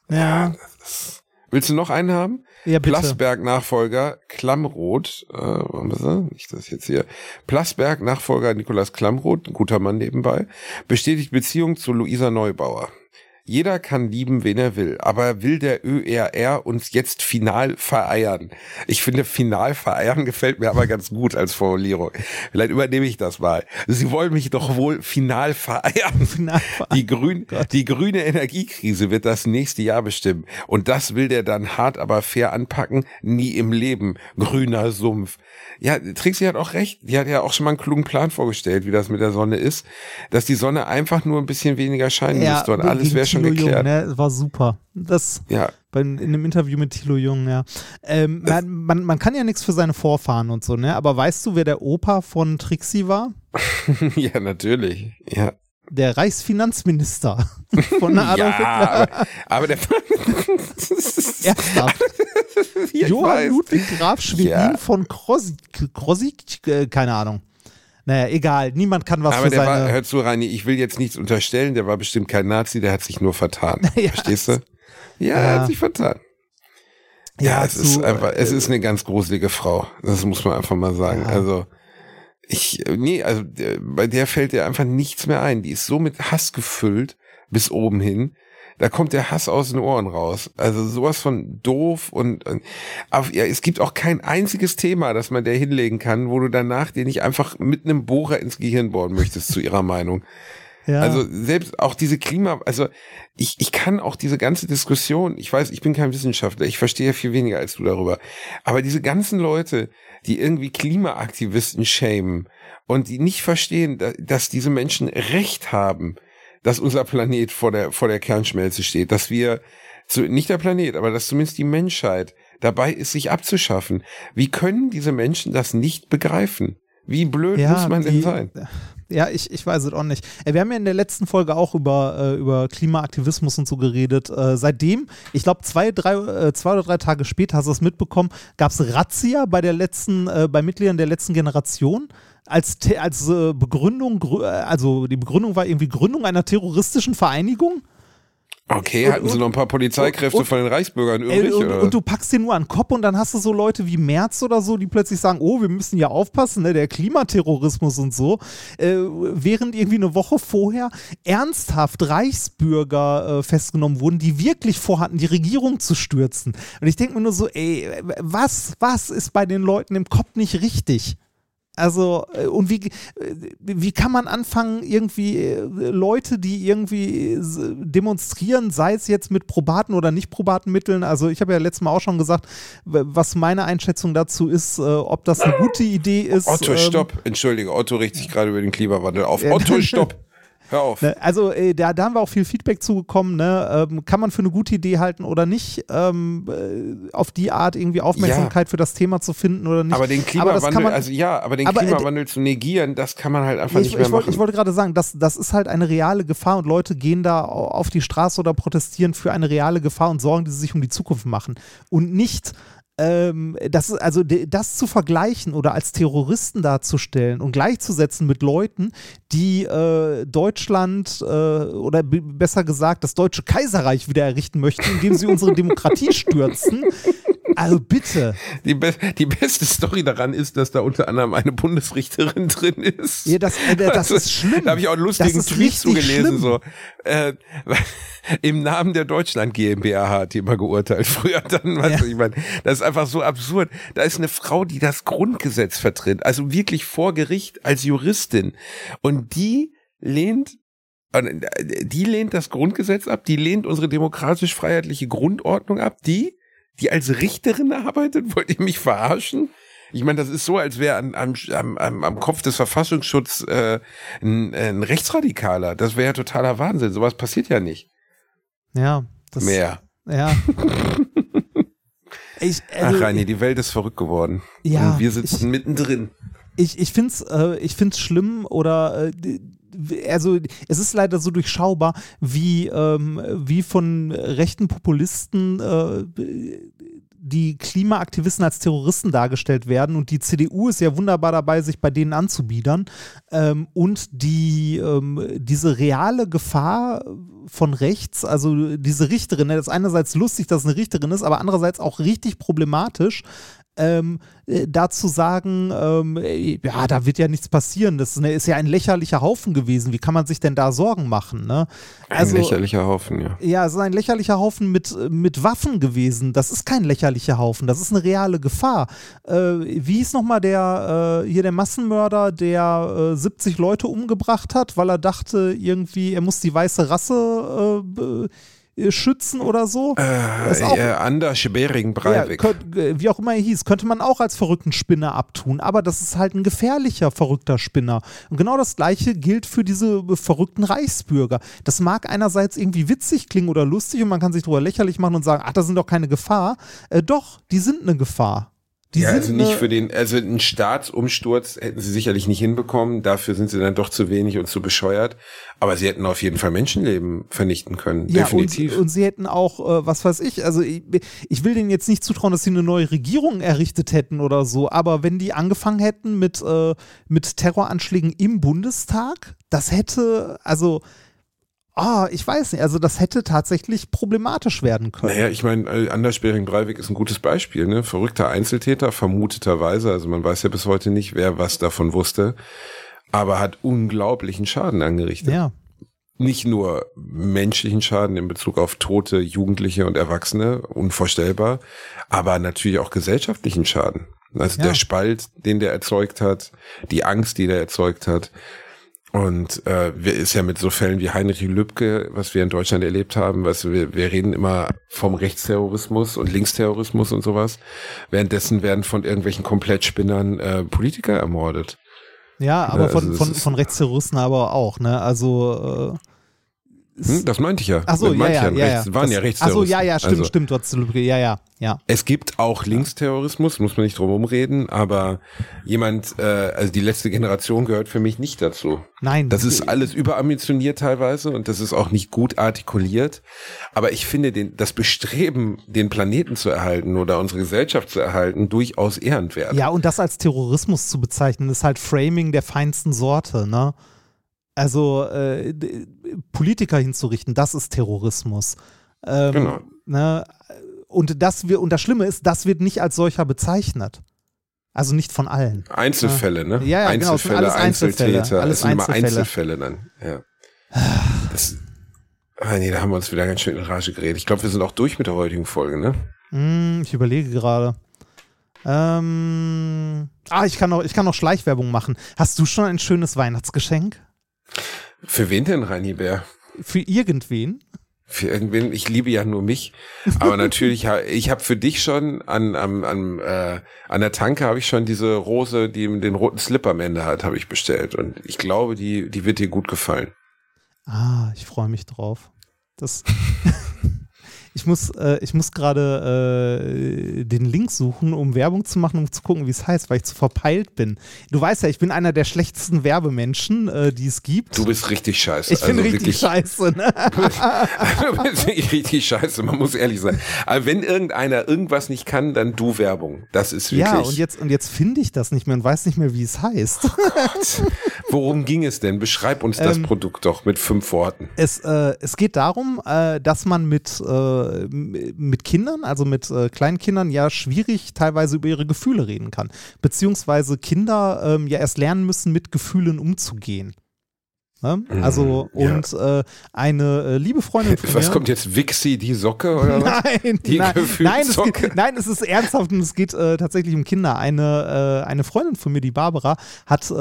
Ja. Das, willst du noch einen haben? Ja. Plasberg-Nachfolger Klammroth, äh, warum ist er? Nicht das jetzt hier. Plasberg-Nachfolger Nikolaus Klammroth, ein guter Mann nebenbei, bestätigt Beziehung zu Luisa Neubauer. Jeder kann lieben, wen er will, aber will der ÖRR uns jetzt final vereiern? Ich finde, final vereiern gefällt mir aber ganz gut als Formulierung. Vielleicht übernehme ich das mal. Sie wollen mich doch wohl final vereiern. Final vereiern. Die, grün, die grüne Energiekrise wird das nächste Jahr bestimmen. Und das will der dann hart, aber fair anpacken? Nie im Leben. Grüner Sumpf. Ja, Trixie hat auch recht. Die hat ja auch schon mal einen klugen Plan vorgestellt, wie das mit der Sonne ist. Dass die Sonne einfach nur ein bisschen weniger scheinen müsste und alles wäre schon Thilo geklärt. Jung, ne? War super. Das Ja, bei, in einem Interview mit Thilo Jung, ja. Ähm, man, man, man kann ja nichts für seine Vorfahren und so, ne? Aber weißt du, wer der Opa von Trixie war? ja, natürlich. Ja. Der Reichsfinanzminister von Adolf ja, Hitler. aber, aber der Ernsthaft. Johann weiß. Ludwig Graf Schwerin Ja. von Krosik, Krosik äh, keine Ahnung. Naja, egal. Niemand kann was Aber für der seine. war, hör zu, Reini, ich will jetzt nichts unterstellen, der war bestimmt kein Nazi, der hat sich nur vertan. Ja. Verstehst du? Ja, er Ja. hat sich vertan. Ja, es zu- ist einfach, es ist eine ganz gruselige Frau. Das muss man einfach mal sagen. Ja. Also, ich, nee, also, bei der fällt dir einfach nichts mehr ein. Die ist so mit Hass gefüllt bis oben hin. Da kommt der Hass aus den Ohren raus. Also sowas von doof und, und auf, ja, es gibt auch kein einziges Thema, das man der hinlegen kann, wo du danach dir nicht einfach mit einem Bohrer ins Gehirn bohren möchtest zu ihrer Meinung. ja. Also selbst auch diese Klima, also ich, ich kann auch diese ganze Diskussion, ich weiß, ich bin kein Wissenschaftler, ich verstehe viel weniger als du darüber, aber diese ganzen Leute, die irgendwie Klimaaktivisten schämen und die nicht verstehen, da- dass diese Menschen Recht haben, dass unser Planet vor der, vor der Kernschmelze steht, dass wir, zu, nicht der Planet, aber dass zumindest die Menschheit dabei ist, sich abzuschaffen. Wie können diese Menschen das nicht begreifen? Wie blöd muss man denn die- sein? Ja, ich, ich weiß es auch nicht. Äh, Wir haben ja in der letzten Folge auch über, äh, über Klimaaktivismus und so geredet. Äh, seitdem, ich glaube, zwei, drei, äh, zwei oder drei Tage später, hast du es mitbekommen, gab es Razzia bei der letzten, äh, bei Mitgliedern der letzten Generation. Als, als äh, Begründung, grü- also die Begründung war irgendwie Gründung einer terroristischen Vereinigung. Okay, Und- hatten sie noch ein paar Polizeikräfte und- von den Reichsbürgern übrig? und, und du packst den nur an den Kopf und dann hast du so Leute wie Merz oder so, die plötzlich sagen, oh, wir müssen ja aufpassen, ne, der Klimaterrorismus und so. Äh, während irgendwie eine Woche vorher ernsthaft Reichsbürger äh, festgenommen wurden, die wirklich vorhatten, die Regierung zu stürzen. Und ich denke mir nur so, ey, was, was ist bei den Leuten im Kopf nicht richtig? Also, äh, und wie, äh, wie kann man anfangen, irgendwie äh, Leute, die irgendwie demonstrieren, sei es jetzt mit probaten oder nicht probaten Mitteln, also ich habe ja letztes Mal auch schon gesagt, was meine Einschätzung dazu ist, ob das eine gute Idee ist. Otto, ähm, stopp. Entschuldige, Otto regt sich gerade über den Klimawandel auf. Otto, stopp. Hör auf. Ne, also äh, da, da haben wir auch viel Feedback zugekommen. Ne? Ähm, kann man für eine gute Idee halten oder nicht? Ähm, äh, auf die Art irgendwie Aufmerksamkeit für das Thema zu finden oder nicht? Aber den Klimawandel, kann man- also ja, aber den aber, äh, Klimawandel zu negieren, das kann man halt einfach ich, nicht mehr ich, wollte, machen. ich wollte gerade sagen, das, das ist halt eine reale Gefahr und Leute gehen da au- auf die Straße oder protestieren für eine reale Gefahr und Sorgen, die sie sich um die Zukunft machen. Und nicht, ähm, das, also das zu vergleichen oder als Terroristen darzustellen und gleichzusetzen mit Leuten, die äh, Deutschland äh, oder besser gesagt das Deutsche Kaiserreich wieder errichten möchten, indem sie unsere Demokratie stürzen. Also bitte. die, be die beste Story daran ist, dass da unter anderem eine Bundesrichterin drin ist. Ja, das, äh, das ist schlimm. Da habe ich auch einen lustigen Tweet zugelesen. schlimm. So. Äh, Im Namen der Deutschland GmbH hat jemand geurteilt. Früher dann, weißt Ja. du, ich meine, das ist einfach so absurd. Da ist eine Frau, die das Grundgesetz vertritt, also wirklich vor Gericht als Juristin. Und die lehnt äh, die lehnt das Grundgesetz ab, die lehnt unsere demokratisch-freiheitliche Grundordnung ab, die, die als Richterin arbeitet, wollt ihr mich verarschen? Ich meine, das ist so, als wäre am, am, am, am Kopf des Verfassungsschutzes äh, ein, ein Rechtsradikaler. Das wäre ja totaler Wahnsinn. Sowas passiert ja nicht Ja, das, mehr. Ja. ich, Ach, also, Reini, die Welt ist verrückt geworden. Ja, Und wir sitzen mittendrin. ich, ich finde es äh, ich find's schlimm oder äh, also es ist leider so durchschaubar, wie, ähm, wie von rechten Populisten äh, die Klimaaktivisten als Terroristen dargestellt werden. Und die CDU ist ja wunderbar dabei, sich bei denen anzubiedern. Ähm, und die ähm, diese reale Gefahr von rechts, also diese Richterin, ne, das ist einerseits lustig, dass es eine Richterin ist, aber andererseits auch richtig problematisch, ähm, äh, dazu sagen, ähm, ja, da wird ja nichts passieren. Das ist, ja ein lächerlicher Haufen gewesen. Wie kann man sich denn da Sorgen machen? Ne? Also, ein lächerlicher Haufen, ja. Ja, es ist ein lächerlicher Haufen mit, mit Waffen gewesen. Das ist kein lächerlicher Haufen. Das ist eine reale Gefahr. Äh, wie hieß nochmal der, äh, hier der Massenmörder, der 70 äh, Leute umgebracht hat, weil er dachte, irgendwie, er muss die weiße Rasse äh, äh, schützen oder so. Äh, auch, äh, Anders Bering Breivik. Ja, äh, wie auch immer er hieß, könnte man auch als verrückten Spinner abtun, aber das ist halt ein gefährlicher verrückter Spinner. Und genau das gleiche gilt für diese verrückten Reichsbürger. Das mag einerseits irgendwie witzig klingen oder lustig und man kann sich darüber lächerlich machen und sagen, ach, das sind doch keine Gefahr. Äh, doch, die sind eine Gefahr. Die ja, also nicht für den, also einen Staatsumsturz hätten sie sicherlich nicht hinbekommen. Dafür sind sie dann doch zu wenig und zu bescheuert. Aber sie hätten auf jeden Fall Menschenleben vernichten können. Ja, definitiv. Und, und sie hätten auch, äh, was weiß ich, also ich, ich, will denen jetzt nicht zutrauen, dass sie eine neue Regierung errichtet hätten oder so. Aber wenn die angefangen hätten mit, äh, mit Terroranschlägen im Bundestag, das hätte, also Ah, ich weiß nicht. Also das hätte tatsächlich problematisch werden können. Naja, ich meine, äh, Anders Bering Breivik ist ein gutes Beispiel. Ne? Verrückter Einzeltäter, vermuteterweise. Also man weiß ja bis heute nicht, wer was davon wusste. Aber hat unglaublichen Schaden angerichtet. Ja. Nicht nur menschlichen Schaden in Bezug auf tote Jugendliche und Erwachsene, unvorstellbar, aber natürlich auch gesellschaftlichen Schaden. Also ja. der Spalt, den der erzeugt hat, die Angst, die der erzeugt hat, und äh, ist ja mit so Fällen wie Heinrich Lübcke, was wir in Deutschland erlebt haben, was wir, wir reden immer vom Rechtsterrorismus und Linksterrorismus und sowas. Währenddessen werden von irgendwelchen Komplettspinnern äh, Politiker ermordet. Ja, aber also von, von, von Rechtsterroristen aber auch, ne? Also äh hm, das meinte ich ja. Ach so, ja, ja, ja, rechts, ja. waren das, ja Rechtsterroristen. Ach so, ja, ja, stimmt, also, stimmt, trotzdem, ja, ja, ja. Es gibt auch Linksterrorismus, muss man nicht drum herum reden, aber jemand, äh, also die letzte Generation gehört für mich nicht dazu. Nein. Das ist alles überambitioniert teilweise und das ist auch nicht gut artikuliert. Aber ich finde den, das Bestreben, den Planeten zu erhalten oder unsere Gesellschaft zu erhalten, durchaus ehrenswert. Ja, und das als Terrorismus zu bezeichnen, ist halt Framing der feinsten Sorte, ne? Also äh, Politiker hinzurichten, das ist Terrorismus. Ähm, genau. Ne? Und das wir, und das Schlimme ist, das wird nicht als solcher bezeichnet. Also nicht von allen. Einzelfälle, ne? Ja, ja Einzelfälle, genau, alles Einzeltäter. Einzelfälle. Alles das sind immer Einzelfälle dann. Ja. Das, ah, nee, da haben wir uns wieder ganz schön in Rage geredet. Ich glaube, wir sind auch durch mit der heutigen Folge, ne? Mm, ich überlege gerade. Ähm, ah, ich kann, noch, ich kann noch Schleichwerbung machen. Hast du schon ein schönes Weihnachtsgeschenk? Für wen denn, Reini Bär? Für irgendwen? Für irgendwen, ich liebe ja nur mich. Aber natürlich, ich habe für dich schon an, an, an, äh, an der Tanke habe ich schon diese Rose, die den roten Slip am Ende hat, habe ich bestellt. Und ich glaube, die, die wird dir gut gefallen. Ah, ich freue mich drauf. Das Ich muss, äh, ich muss gerade äh, den Link suchen, um Werbung zu machen, um zu gucken, wie es heißt, weil ich zu verpeilt bin. Du weißt ja, ich bin einer der schlechtesten Werbemenschen, äh, die es gibt. Du bist richtig scheiße. Ich bin also richtig wirklich, scheiße. Ne? du bist richtig scheiße, man muss ehrlich sein. Aber wenn irgendeiner irgendwas nicht kann, dann du Werbung. Das ist wirklich. Ja, und jetzt, und jetzt finde ich das nicht mehr und weiß nicht mehr, wie es heißt. Oh Worum ging es denn? Beschreib uns das ähm, Produkt doch mit fünf Worten. Es, äh, es geht darum, äh, dass man mit äh, mit Kindern, also mit äh, kleinen ja schwierig teilweise über ihre Gefühle reden kann. Beziehungsweise Kinder ähm, ja erst lernen müssen, mit Gefühlen umzugehen. Ne? Mhm. Also, und ja. äh, eine äh, liebe Freundin von Was mir, kommt jetzt, Wixi, die Socke oder was? Nein, die nein, nein, es geht, nein, es ist ernsthaft und es geht äh, tatsächlich um Kinder. Eine, äh, eine Freundin von mir, die Barbara, hat äh,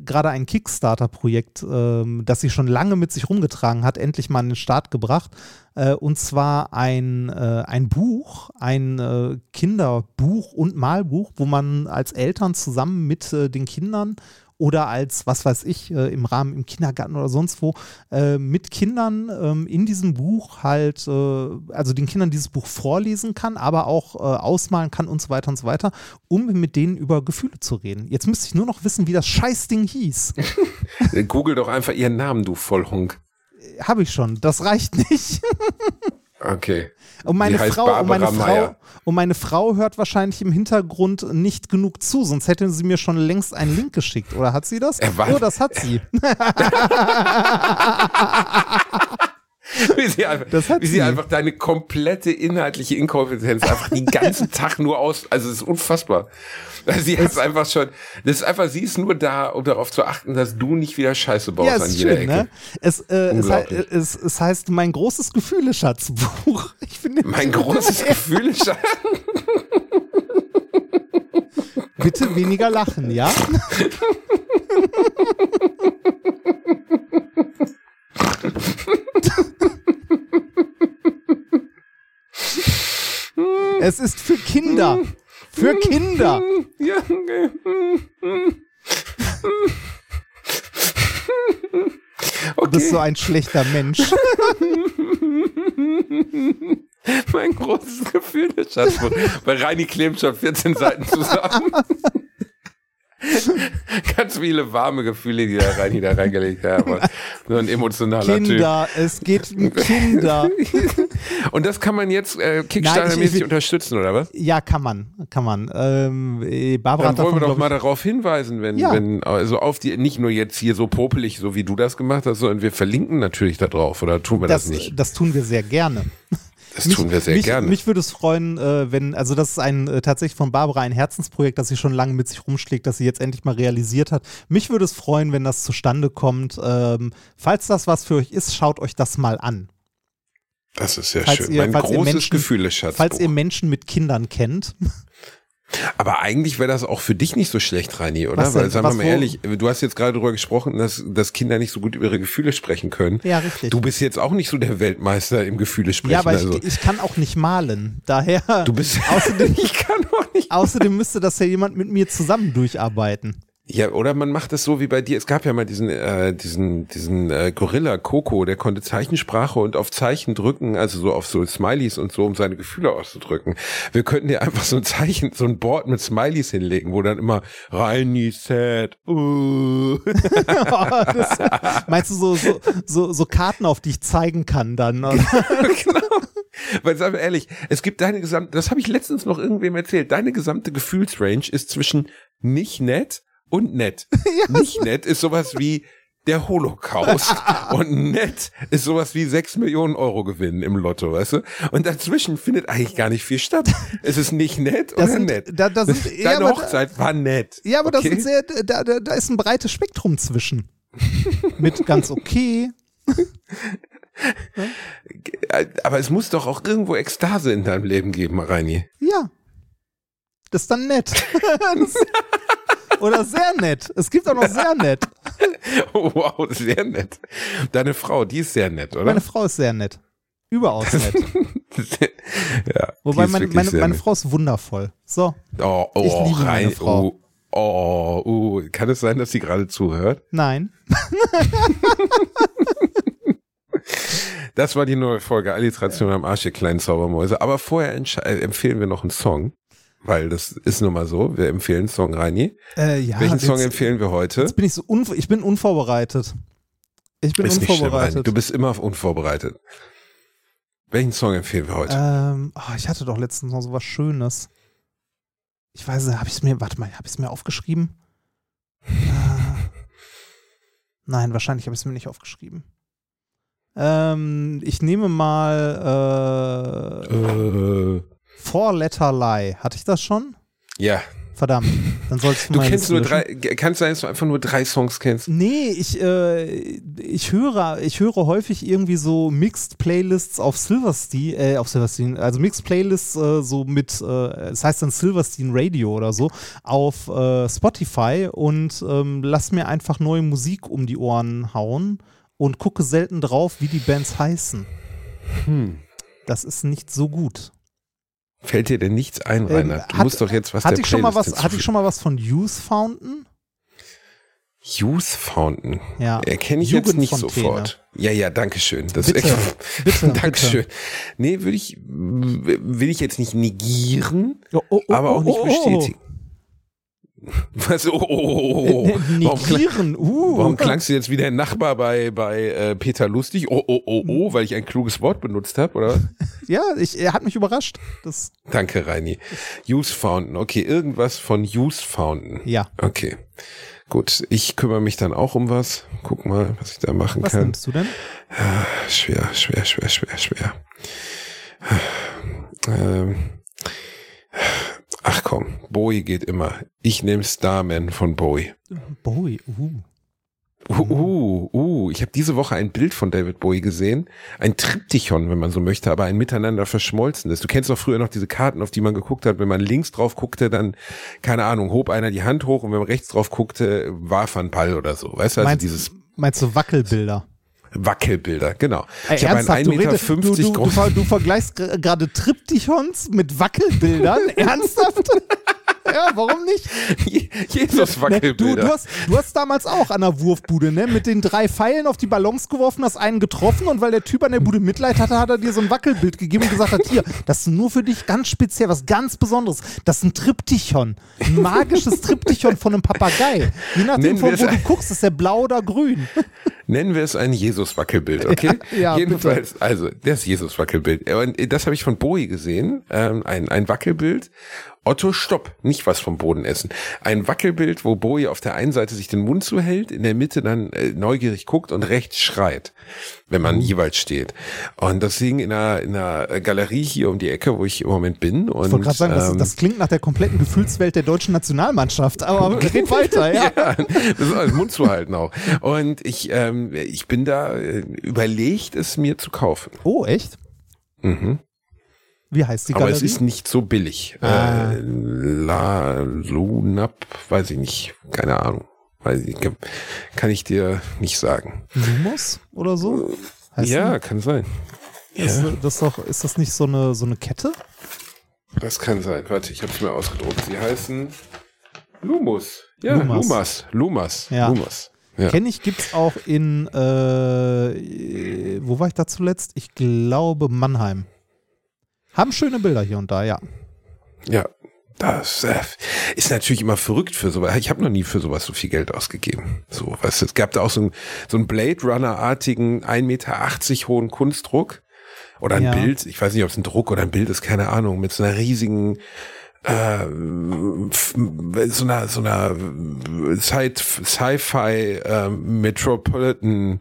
gerade ein Kickstarter-Projekt, ähm, das sie schon lange mit sich rumgetragen hat, endlich mal an den Start gebracht. Äh, und zwar ein, ein Buch, ein Kinderbuch und Malbuch, wo man als Eltern zusammen mit den Kindern oder als, was weiß ich, äh, im Rahmen im Kindergarten oder sonst wo, äh, mit Kindern ähm, in diesem Buch halt, äh, also den Kindern dieses Buch vorlesen kann, aber auch äh, ausmalen kann und so weiter und so weiter, um mit denen über Gefühle zu reden. Jetzt müsste ich nur noch wissen, wie das Scheißding hieß. Google doch einfach ihren Namen, du Vollhunk. Habe ich schon, das reicht nicht. Okay. Und meine, Frau, und, meine Frau, und meine Frau hört wahrscheinlich im Hintergrund nicht genug zu, sonst hätte sie mir schon längst einen Link geschickt. Oder hat sie das? Oh, das hat sie. Wie sie einfach, Das hat wie sie. einfach deine komplette inhaltliche Inkompetenz einfach den ganzen Tag nur aus, also es ist unfassbar. Also sie hat einfach schon, das ist einfach, sie ist nur da, um darauf zu achten, dass du nicht wieder Scheiße baust ja, an jeder schön, Ecke. ne? Es, äh, es, es, heißt mein großes Gefühle-Schatzbuch. Ich finde, Mein großes Gefühl ist, bitte weniger lachen, ja? es ist für Kinder. Für Kinder. ja, okay. Du bist so ein schlechter Mensch. Mein großes Gefühl ist Schatzbuch. Bei Reini klebt schon 14 Seiten zusammen. Ganz viele warme Gefühle, die da Reini da reingelegt hat. aber So ein emotionaler Typ. Kinder, es geht um Kinder. Und das kann man jetzt äh, Kickstarter-mäßig unterstützen, oder was? Ja, kann man, kann man. Ähm, äh, Barbara Dann wollen wir davon, doch glaub mal darauf hinweisen, wenn, Ja. wenn, also auf die, nicht nur jetzt hier so popelig, so wie du das gemacht hast, sondern wir verlinken natürlich da drauf, oder tun wir das, das, nicht? das tun wir sehr gerne. Das tun wir sehr mich, gerne. Mich würde es freuen, äh, wenn, also das ist ein äh, tatsächlich von Barbara ein Herzensprojekt, das sie schon lange mit sich rumschlägt, das sie jetzt endlich mal realisiert hat. Mich würde es freuen, wenn das zustande kommt. Ähm, falls das was für euch ist, schaut euch das mal an. das ist sehr falls schön. ihr- mein ihr großes Menschen- Gefühl, Schatz. Falls ihr Menschen mit Kindern kennt. Aber eigentlich wäre das auch für dich nicht so schlecht, Reini, oder? Was? Weil, sagen wir mal wo- ehrlich, du hast jetzt gerade darüber gesprochen, dass, dass Kinder nicht so gut über ihre Gefühle sprechen können. Ja, richtig. Du bist jetzt auch nicht so der Weltmeister im Gefühle sprechen. ja, aber also. ich, ich kann auch nicht malen. Daher, du bist, außerdem, ich kann auch nicht. außerdem müsste das ja jemand mit mir zusammen durcharbeiten. Ja, oder man macht es so wie bei dir. Es gab ja mal diesen, äh, diesen, diesen äh, Gorilla Coco, der konnte Zeichensprache und auf Zeichen drücken, also so auf so Smileys und so, um seine Gefühle auszudrücken. Wir könnten dir einfach so ein Zeichen, so ein Board mit Smileys hinlegen, wo dann immer Reini sad. Uh. das, meinst du so, so, so, so Karten, auf die ich zeigen kann dann? Genau. Weil sagen wir ehrlich, es gibt deine gesamte, das habe ich letztens noch irgendwem erzählt, deine gesamte Gefühlsrange ist zwischen nicht nett und nett. nicht nett ist sowas wie der Holocaust und nett ist sowas wie sechs Millionen Euro gewinnen im Lotto, weißt du? Und dazwischen findet eigentlich gar nicht viel statt. Es ist nicht nett Das oder sind, nett. da, da sind, ja, Deine aber, Hochzeit war nett. ja, aber okay? das sehr, da, da, da ist ein breites Spektrum zwischen. Mit ganz okay. Aber es muss doch auch irgendwo Ekstase in deinem Leben geben, Reini. Ja. Das ist dann nett. oder sehr nett. Es gibt auch noch sehr nett. Oh, wow, sehr nett. Deine Frau, die ist sehr nett, oder? Meine Frau ist sehr nett. Überaus nett. ja, Wobei ist meine, wirklich meine, meine nett. Frau ist wundervoll. So, Oh, oh, Ich liebe meine Frau. Oh, oh, oh, kann es sein, dass sie gerade zuhört? nein. Das war die neue Folge Alliteration am Arsch, ihr kleinen Zaubermäuse. Aber vorher äh, empfehlen wir noch einen Song, weil das ist nun mal so. Wir empfehlen Song, Reini. Äh, ja, Welchen Song jetzt, empfehlen wir heute? jetzt bin ich so unv ich bin unvorbereitet. Ich bin ist nicht schlimm, unvorbereitet. Du bist immer unvorbereitet. Welchen Song empfehlen wir heute? Ähm, oh, ich hatte doch letztens noch so was Schönes. Ich weiß nicht, habe ich es mir, warte mal, habe ich es mir aufgeschrieben? Äh, nein, wahrscheinlich habe ich es mir nicht aufgeschrieben. Ähm, ich nehme mal äh, Äh, Four Letter Lie. Hatte ich das schon? ja, Verdammt. Dann solltest du du kennst nur drei, kann es sein, dass du einfach nur drei Songs kennst? Nee, ich, äh, ich höre, ich höre häufig irgendwie so Mixed Playlists auf Silverstein, äh, auf Silverstein, also Mixed Playlists äh, so mit, äh, das heißt dann Silverstein Radio oder so, auf äh, Spotify und ähm, lass mir einfach neue Musik um die Ohren hauen und gucke selten drauf, wie die Bands heißen. Hm. Das ist nicht so gut. Fällt dir denn nichts ein, Rainer? du hat- musst doch jetzt was Hatte der ich schon mal was, hatte ich schon mal was von Youth Fountain? Youth Fountain. Ja. Erkenne ich jetzt nicht sofort. Ja, ja, danke schön. Das Bitte, ist bitte, Dankeschön. Nee, würde ich, will ich jetzt nicht negieren, Oh, oh, oh, aber auch nicht oh, oh, oh. bestätigen. Was? Oh, oh, oh, oh. Äh, Warum, klang, uh. warum klangst du jetzt wie der Nachbar bei, bei äh, Peter Lustig? Oh, oh, oh, oh, weil ich ein kluges Wort benutzt habe, oder? was? Ja, ich, er hat mich überrascht. Das, Danke, Reini. Use Fountain. Okay, irgendwas von Use Fountain. ja. Okay. Gut, ich kümmere mich dann auch um was. Guck mal, was ich da machen Was kann. nimmst du denn? Schwer, schwer, schwer, schwer, schwer. Ähm. Ach komm, Bowie geht immer. Ich nehme Starman von Bowie. Bowie, uh. Uh, uh, uh. Ich habe diese Woche ein Bild von David Bowie gesehen. Ein Triptychon, wenn man so möchte, aber ein miteinander verschmolzenes. Du kennst doch früher noch diese Karten, auf die man geguckt hat. Wenn man links drauf guckte, dann, keine Ahnung, hob einer die Hand hoch und wenn man rechts drauf guckte, warf er einen Ball oder so. Weißt du, also Meinst, dieses meinst du Wackelbilder? Wackelbilder, genau. Ey, Ich habe einen du, 1,50 Meter du, du, du, großen. ver- du vergleichst gerade Triptychons mit Wackelbildern? ernsthaft? ja, warum nicht? Jesus Ne, Wackelbilder. du, du, hast, du hast damals auch an der Wurfbude, ne, mit den drei Pfeilen auf die Ballons geworfen, hast einen getroffen und weil der Typ an der Bude Mitleid hatte, hat er dir so ein Wackelbild gegeben und gesagt hat, hier, das ist nur für dich ganz speziell, was ganz Besonderes. Das ist ein Triptychon. Ein magisches Triptychon von einem Papagei. Je nachdem, von wo du guckst, ist der blau oder grün. Nennen wir es ein Jesus-Wackelbild, okay? Ja, ja, Jedenfalls, also das Jesus-Wackelbild. Das habe ich von Bowie gesehen, ähm, ein, ein Wackelbild. Otto Stopp, nicht was vom Boden essen. Ein Wackelbild, wo Bowie auf der einen Seite sich den Mund zuhält, in der Mitte dann äh, neugierig guckt und rechts schreit, wenn man jeweils steht. Und das hing in einer, in einer Galerie hier um die Ecke, wo ich im Moment bin. Und, Ich wollte gerade sagen, das, ähm, das klingt nach der kompletten Gefühlswelt der deutschen Nationalmannschaft, aber geht weiter, ja. ja, das ist alles Mund zu halten auch. Und ich, ähm, ich bin da äh, überlegt, es mir zu kaufen. Oh, echt? Mhm. Wie heißt die Aber Galerie? es ist nicht so billig. Ah. Äh, La Lunap, weiß ich nicht, keine Ahnung. Weiß ich, kann ich dir nicht sagen. Lumos oder so? Heißt ja, kann sein. Ist, Ja, das doch, ist das nicht so eine, so eine Kette? das kann sein. Warte, ich habe es mir ausgedruckt. Sie heißen Lumus. Ja, Lumas. Lumas. Lumas. Ja. Lumas. Ja. Kenne ich, gibt's auch in, äh, wo war ich da zuletzt? Ich glaube Mannheim. Haben schöne Bilder hier und da, ja. Ja, das äh, ist natürlich immer verrückt für sowas. Ich habe noch nie für sowas so viel Geld ausgegeben. So, weißt du, es gab da auch so einen so einen Blade Runner-artigen 1,80 Meter hohen Kunstdruck oder ein Ja. Bild. Ich weiß nicht, ob es ein Druck oder ein Bild ist, keine Ahnung, mit so einer riesigen äh, so einer so einer Sci- Sci-Fi äh, Metropolitan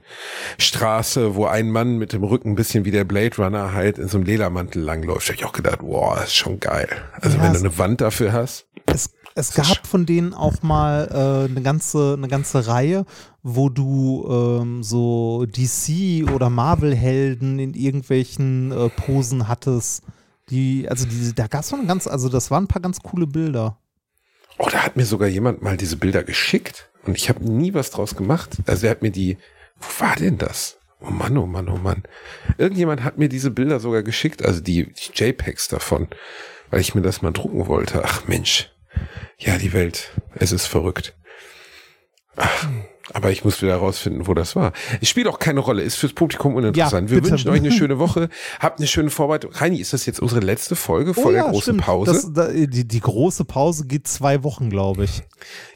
Straße, wo ein Mann mit dem Rücken ein bisschen wie der Blade Runner halt in so einem Ledermantel langläuft. Da hab ich auch gedacht, wow, ist schon geil. Also Ja, wenn du eine Wand dafür hast. Es, es gab von denen auch mal äh, eine, ganze, eine ganze Reihe, wo du ähm, so DC- oder Marvel-Helden in irgendwelchen äh, Posen hattest. Die, also die, da gab es schon ganz, also das waren ein paar ganz coole Bilder. Oh, da hat mir sogar jemand mal diese Bilder geschickt und ich habe nie was draus gemacht. Also er hat mir die, wo war denn das? Oh Mann, oh Mann, oh Mann. Irgendjemand hat mir diese Bilder sogar geschickt, also die, die JPEGs davon, weil ich mir das mal drucken wollte. Ach Mensch. Ja, die Welt, es ist verrückt. Ach, aber ich muss wieder herausfinden, wo das war. Es spielt auch keine Rolle, ist fürs Publikum uninteressant. Ja, Wir wünschen euch eine schöne Woche. Habt eine schöne Vorbereitung. Reini, ist das jetzt unsere letzte Folge vor der großen stimmt. Pause? Das, da, die, die große Pause geht zwei Wochen, glaube ich.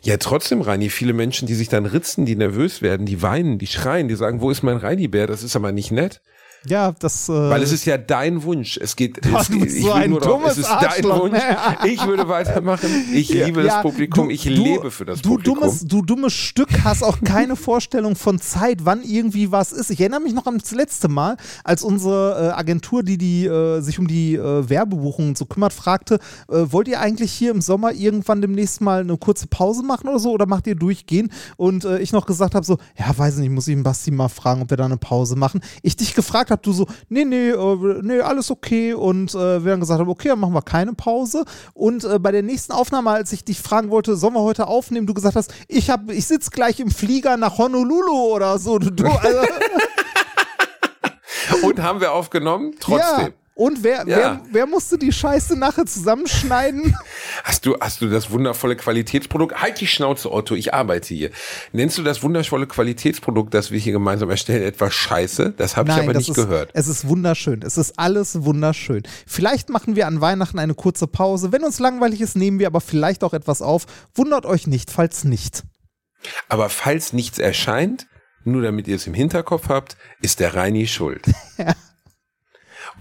Ja, trotzdem, Reini, viele Menschen, die sich dann ritzen, die nervös werden, die weinen, die schreien, die sagen, wo ist mein Reini-Bär? Das ist aber nicht nett. Ja, das. Äh, Weil es ist ja dein Wunsch. Es geht, es, bist ich so ein nur darauf, es dummes ist dein Wunsch. ne? Ich würde weitermachen. Ich liebe das Ja, Publikum. du- ich lebe für das du Publikum. Dummes, du dummes Stück hast auch keine Vorstellung von Zeit, wann irgendwie was ist. Ich erinnere mich noch ans letzte Mal, als unsere äh, Agentur, die, die äh, sich um die äh, Werbebuchungen so kümmert, fragte, äh, wollt ihr eigentlich hier im Sommer irgendwann demnächst mal eine kurze Pause machen oder so oder macht ihr durchgehen? Und äh, ich noch gesagt habe so, ja, weiß nicht, muss ich den Basti mal fragen, ob wir da eine Pause machen. Ich dich gefragt habe, du so, nee, nee, äh, nee, alles okay. Und äh, wir dann gesagt haben, okay, dann machen wir keine Pause. Und äh, bei der nächsten Aufnahme, als ich dich fragen wollte, sollen wir heute aufnehmen, du gesagt hast, ich, hab- ich sitze gleich im Flieger nach Honolulu oder so. Du, du, also, Und haben wir aufgenommen? Trotzdem. Und wer, Ja. wer, wer musste die Scheiße nachher zusammenschneiden? Hast du, hast du das wundervolle Qualitätsprodukt? Halt die Schnauze, Otto, ich arbeite hier. Nennst du das wundervolle Qualitätsprodukt, das wir hier gemeinsam erstellen, etwas scheiße? Das habe ich aber nicht ist, gehört. Es ist wunderschön. Es ist alles wunderschön. Vielleicht machen wir an Weihnachten eine kurze Pause. Wenn uns langweilig ist, nehmen wir aber vielleicht auch etwas auf. Wundert euch nicht, falls nicht. Aber falls nichts erscheint, nur damit ihr es im Hinterkopf habt, ist der Reini schuld.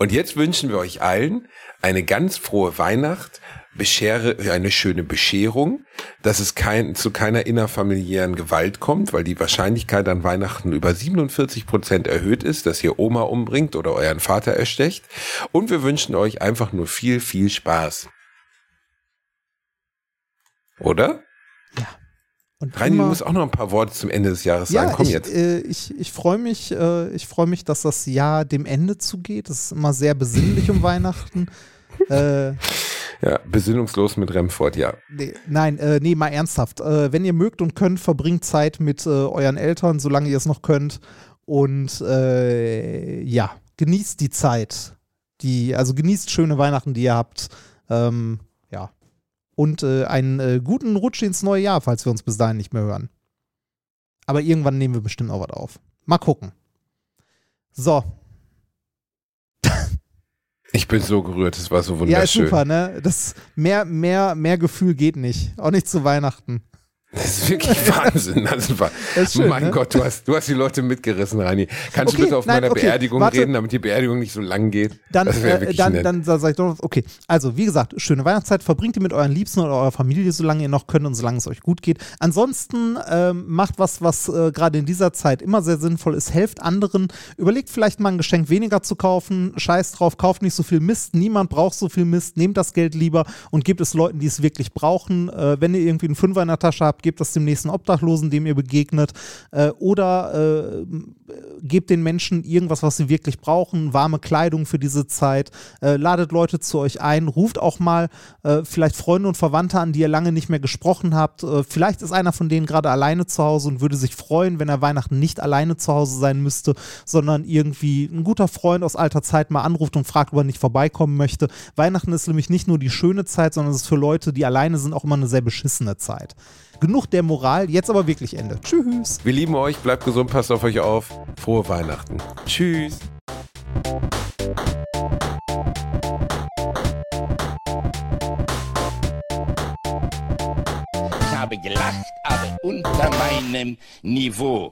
Und jetzt wünschen wir euch allen eine ganz frohe Weihnacht, beschere, eine schöne Bescherung, dass es kein, zu keiner innerfamiliären Gewalt kommt, weil die Wahrscheinlichkeit an Weihnachten über 47 Prozent erhöht ist, dass ihr Oma umbringt oder euren Vater erstecht. Und wir wünschen euch einfach nur viel, viel Spaß. Oder? Und Reini, du immer- musst auch noch ein paar Worte zum Ende des Jahres sagen. ja, Komm ich, jetzt. Äh, ich ich freue mich, äh, ich freue mich, dass das Jahr dem Ende zugeht. Es ist immer sehr besinnlich um Weihnachten. Äh, Ja, besinnungslos mit Remford, ja. nee, nein, äh, nee, mal ernsthaft. Äh, wenn ihr mögt und könnt, verbringt Zeit mit äh, euren Eltern, solange ihr es noch könnt. Und äh, ja, genießt die Zeit. Die, also genießt schöne Weihnachten, die ihr habt. Ähm. Und äh, einen äh, guten Rutsch ins neue Jahr, falls wir uns bis dahin nicht mehr hören. Aber irgendwann nehmen wir bestimmt auch was auf. Mal gucken. So, Ich bin so gerührt, es war so ja, wunderschön. super, ne? Das mehr, mehr, mehr Gefühl geht nicht. Auch nicht zu Weihnachten. Das ist wirklich Wahnsinn. Das war, Das ist schön, mein ne? Gott, du hast, du hast die Leute mitgerissen, Rani. Kannst Okay, du bitte auf nein, meiner okay, Beerdigung warte. reden, damit die Beerdigung nicht so lang geht? Dann, das äh, dann, nett. dann sage ich doch, okay. Also, wie gesagt, schöne Weihnachtszeit, verbringt ihr mit euren Liebsten oder eurer Familie, solange ihr noch könnt und solange es euch gut geht. Ansonsten ähm, macht was, was äh, gerade in dieser Zeit immer sehr sinnvoll ist, helft anderen. Überlegt vielleicht mal ein Geschenk weniger zu kaufen. Scheiß drauf, kauft nicht so viel Mist. Niemand braucht so viel Mist. Nehmt das Geld lieber und gebt es Leuten, die es wirklich brauchen. Äh, wenn ihr irgendwie einen Fünfer in der Tasche habt, gebt das dem nächsten Obdachlosen, dem ihr begegnet. Äh, oder äh, gebt den Menschen irgendwas, was sie wirklich brauchen, warme Kleidung für diese Zeit, äh, ladet Leute zu euch ein, ruft auch mal äh, vielleicht Freunde und Verwandte an, die ihr lange nicht mehr gesprochen habt. Äh, vielleicht ist einer von denen gerade alleine zu Hause und würde sich freuen, wenn er Weihnachten nicht alleine zu Hause sein müsste, sondern irgendwie ein guter Freund aus alter Zeit mal anruft und fragt, ob er nicht vorbeikommen möchte. Weihnachten ist nämlich nicht nur die schöne Zeit, sondern es ist für Leute, die alleine sind, auch immer eine sehr beschissene Zeit. Genug der Moral, jetzt aber wirklich Ende. Tschüss. Wir lieben euch, bleibt gesund, passt auf euch auf. Frohe Weihnachten. Tschüss. Ich habe gelacht, aber unter meinem Niveau.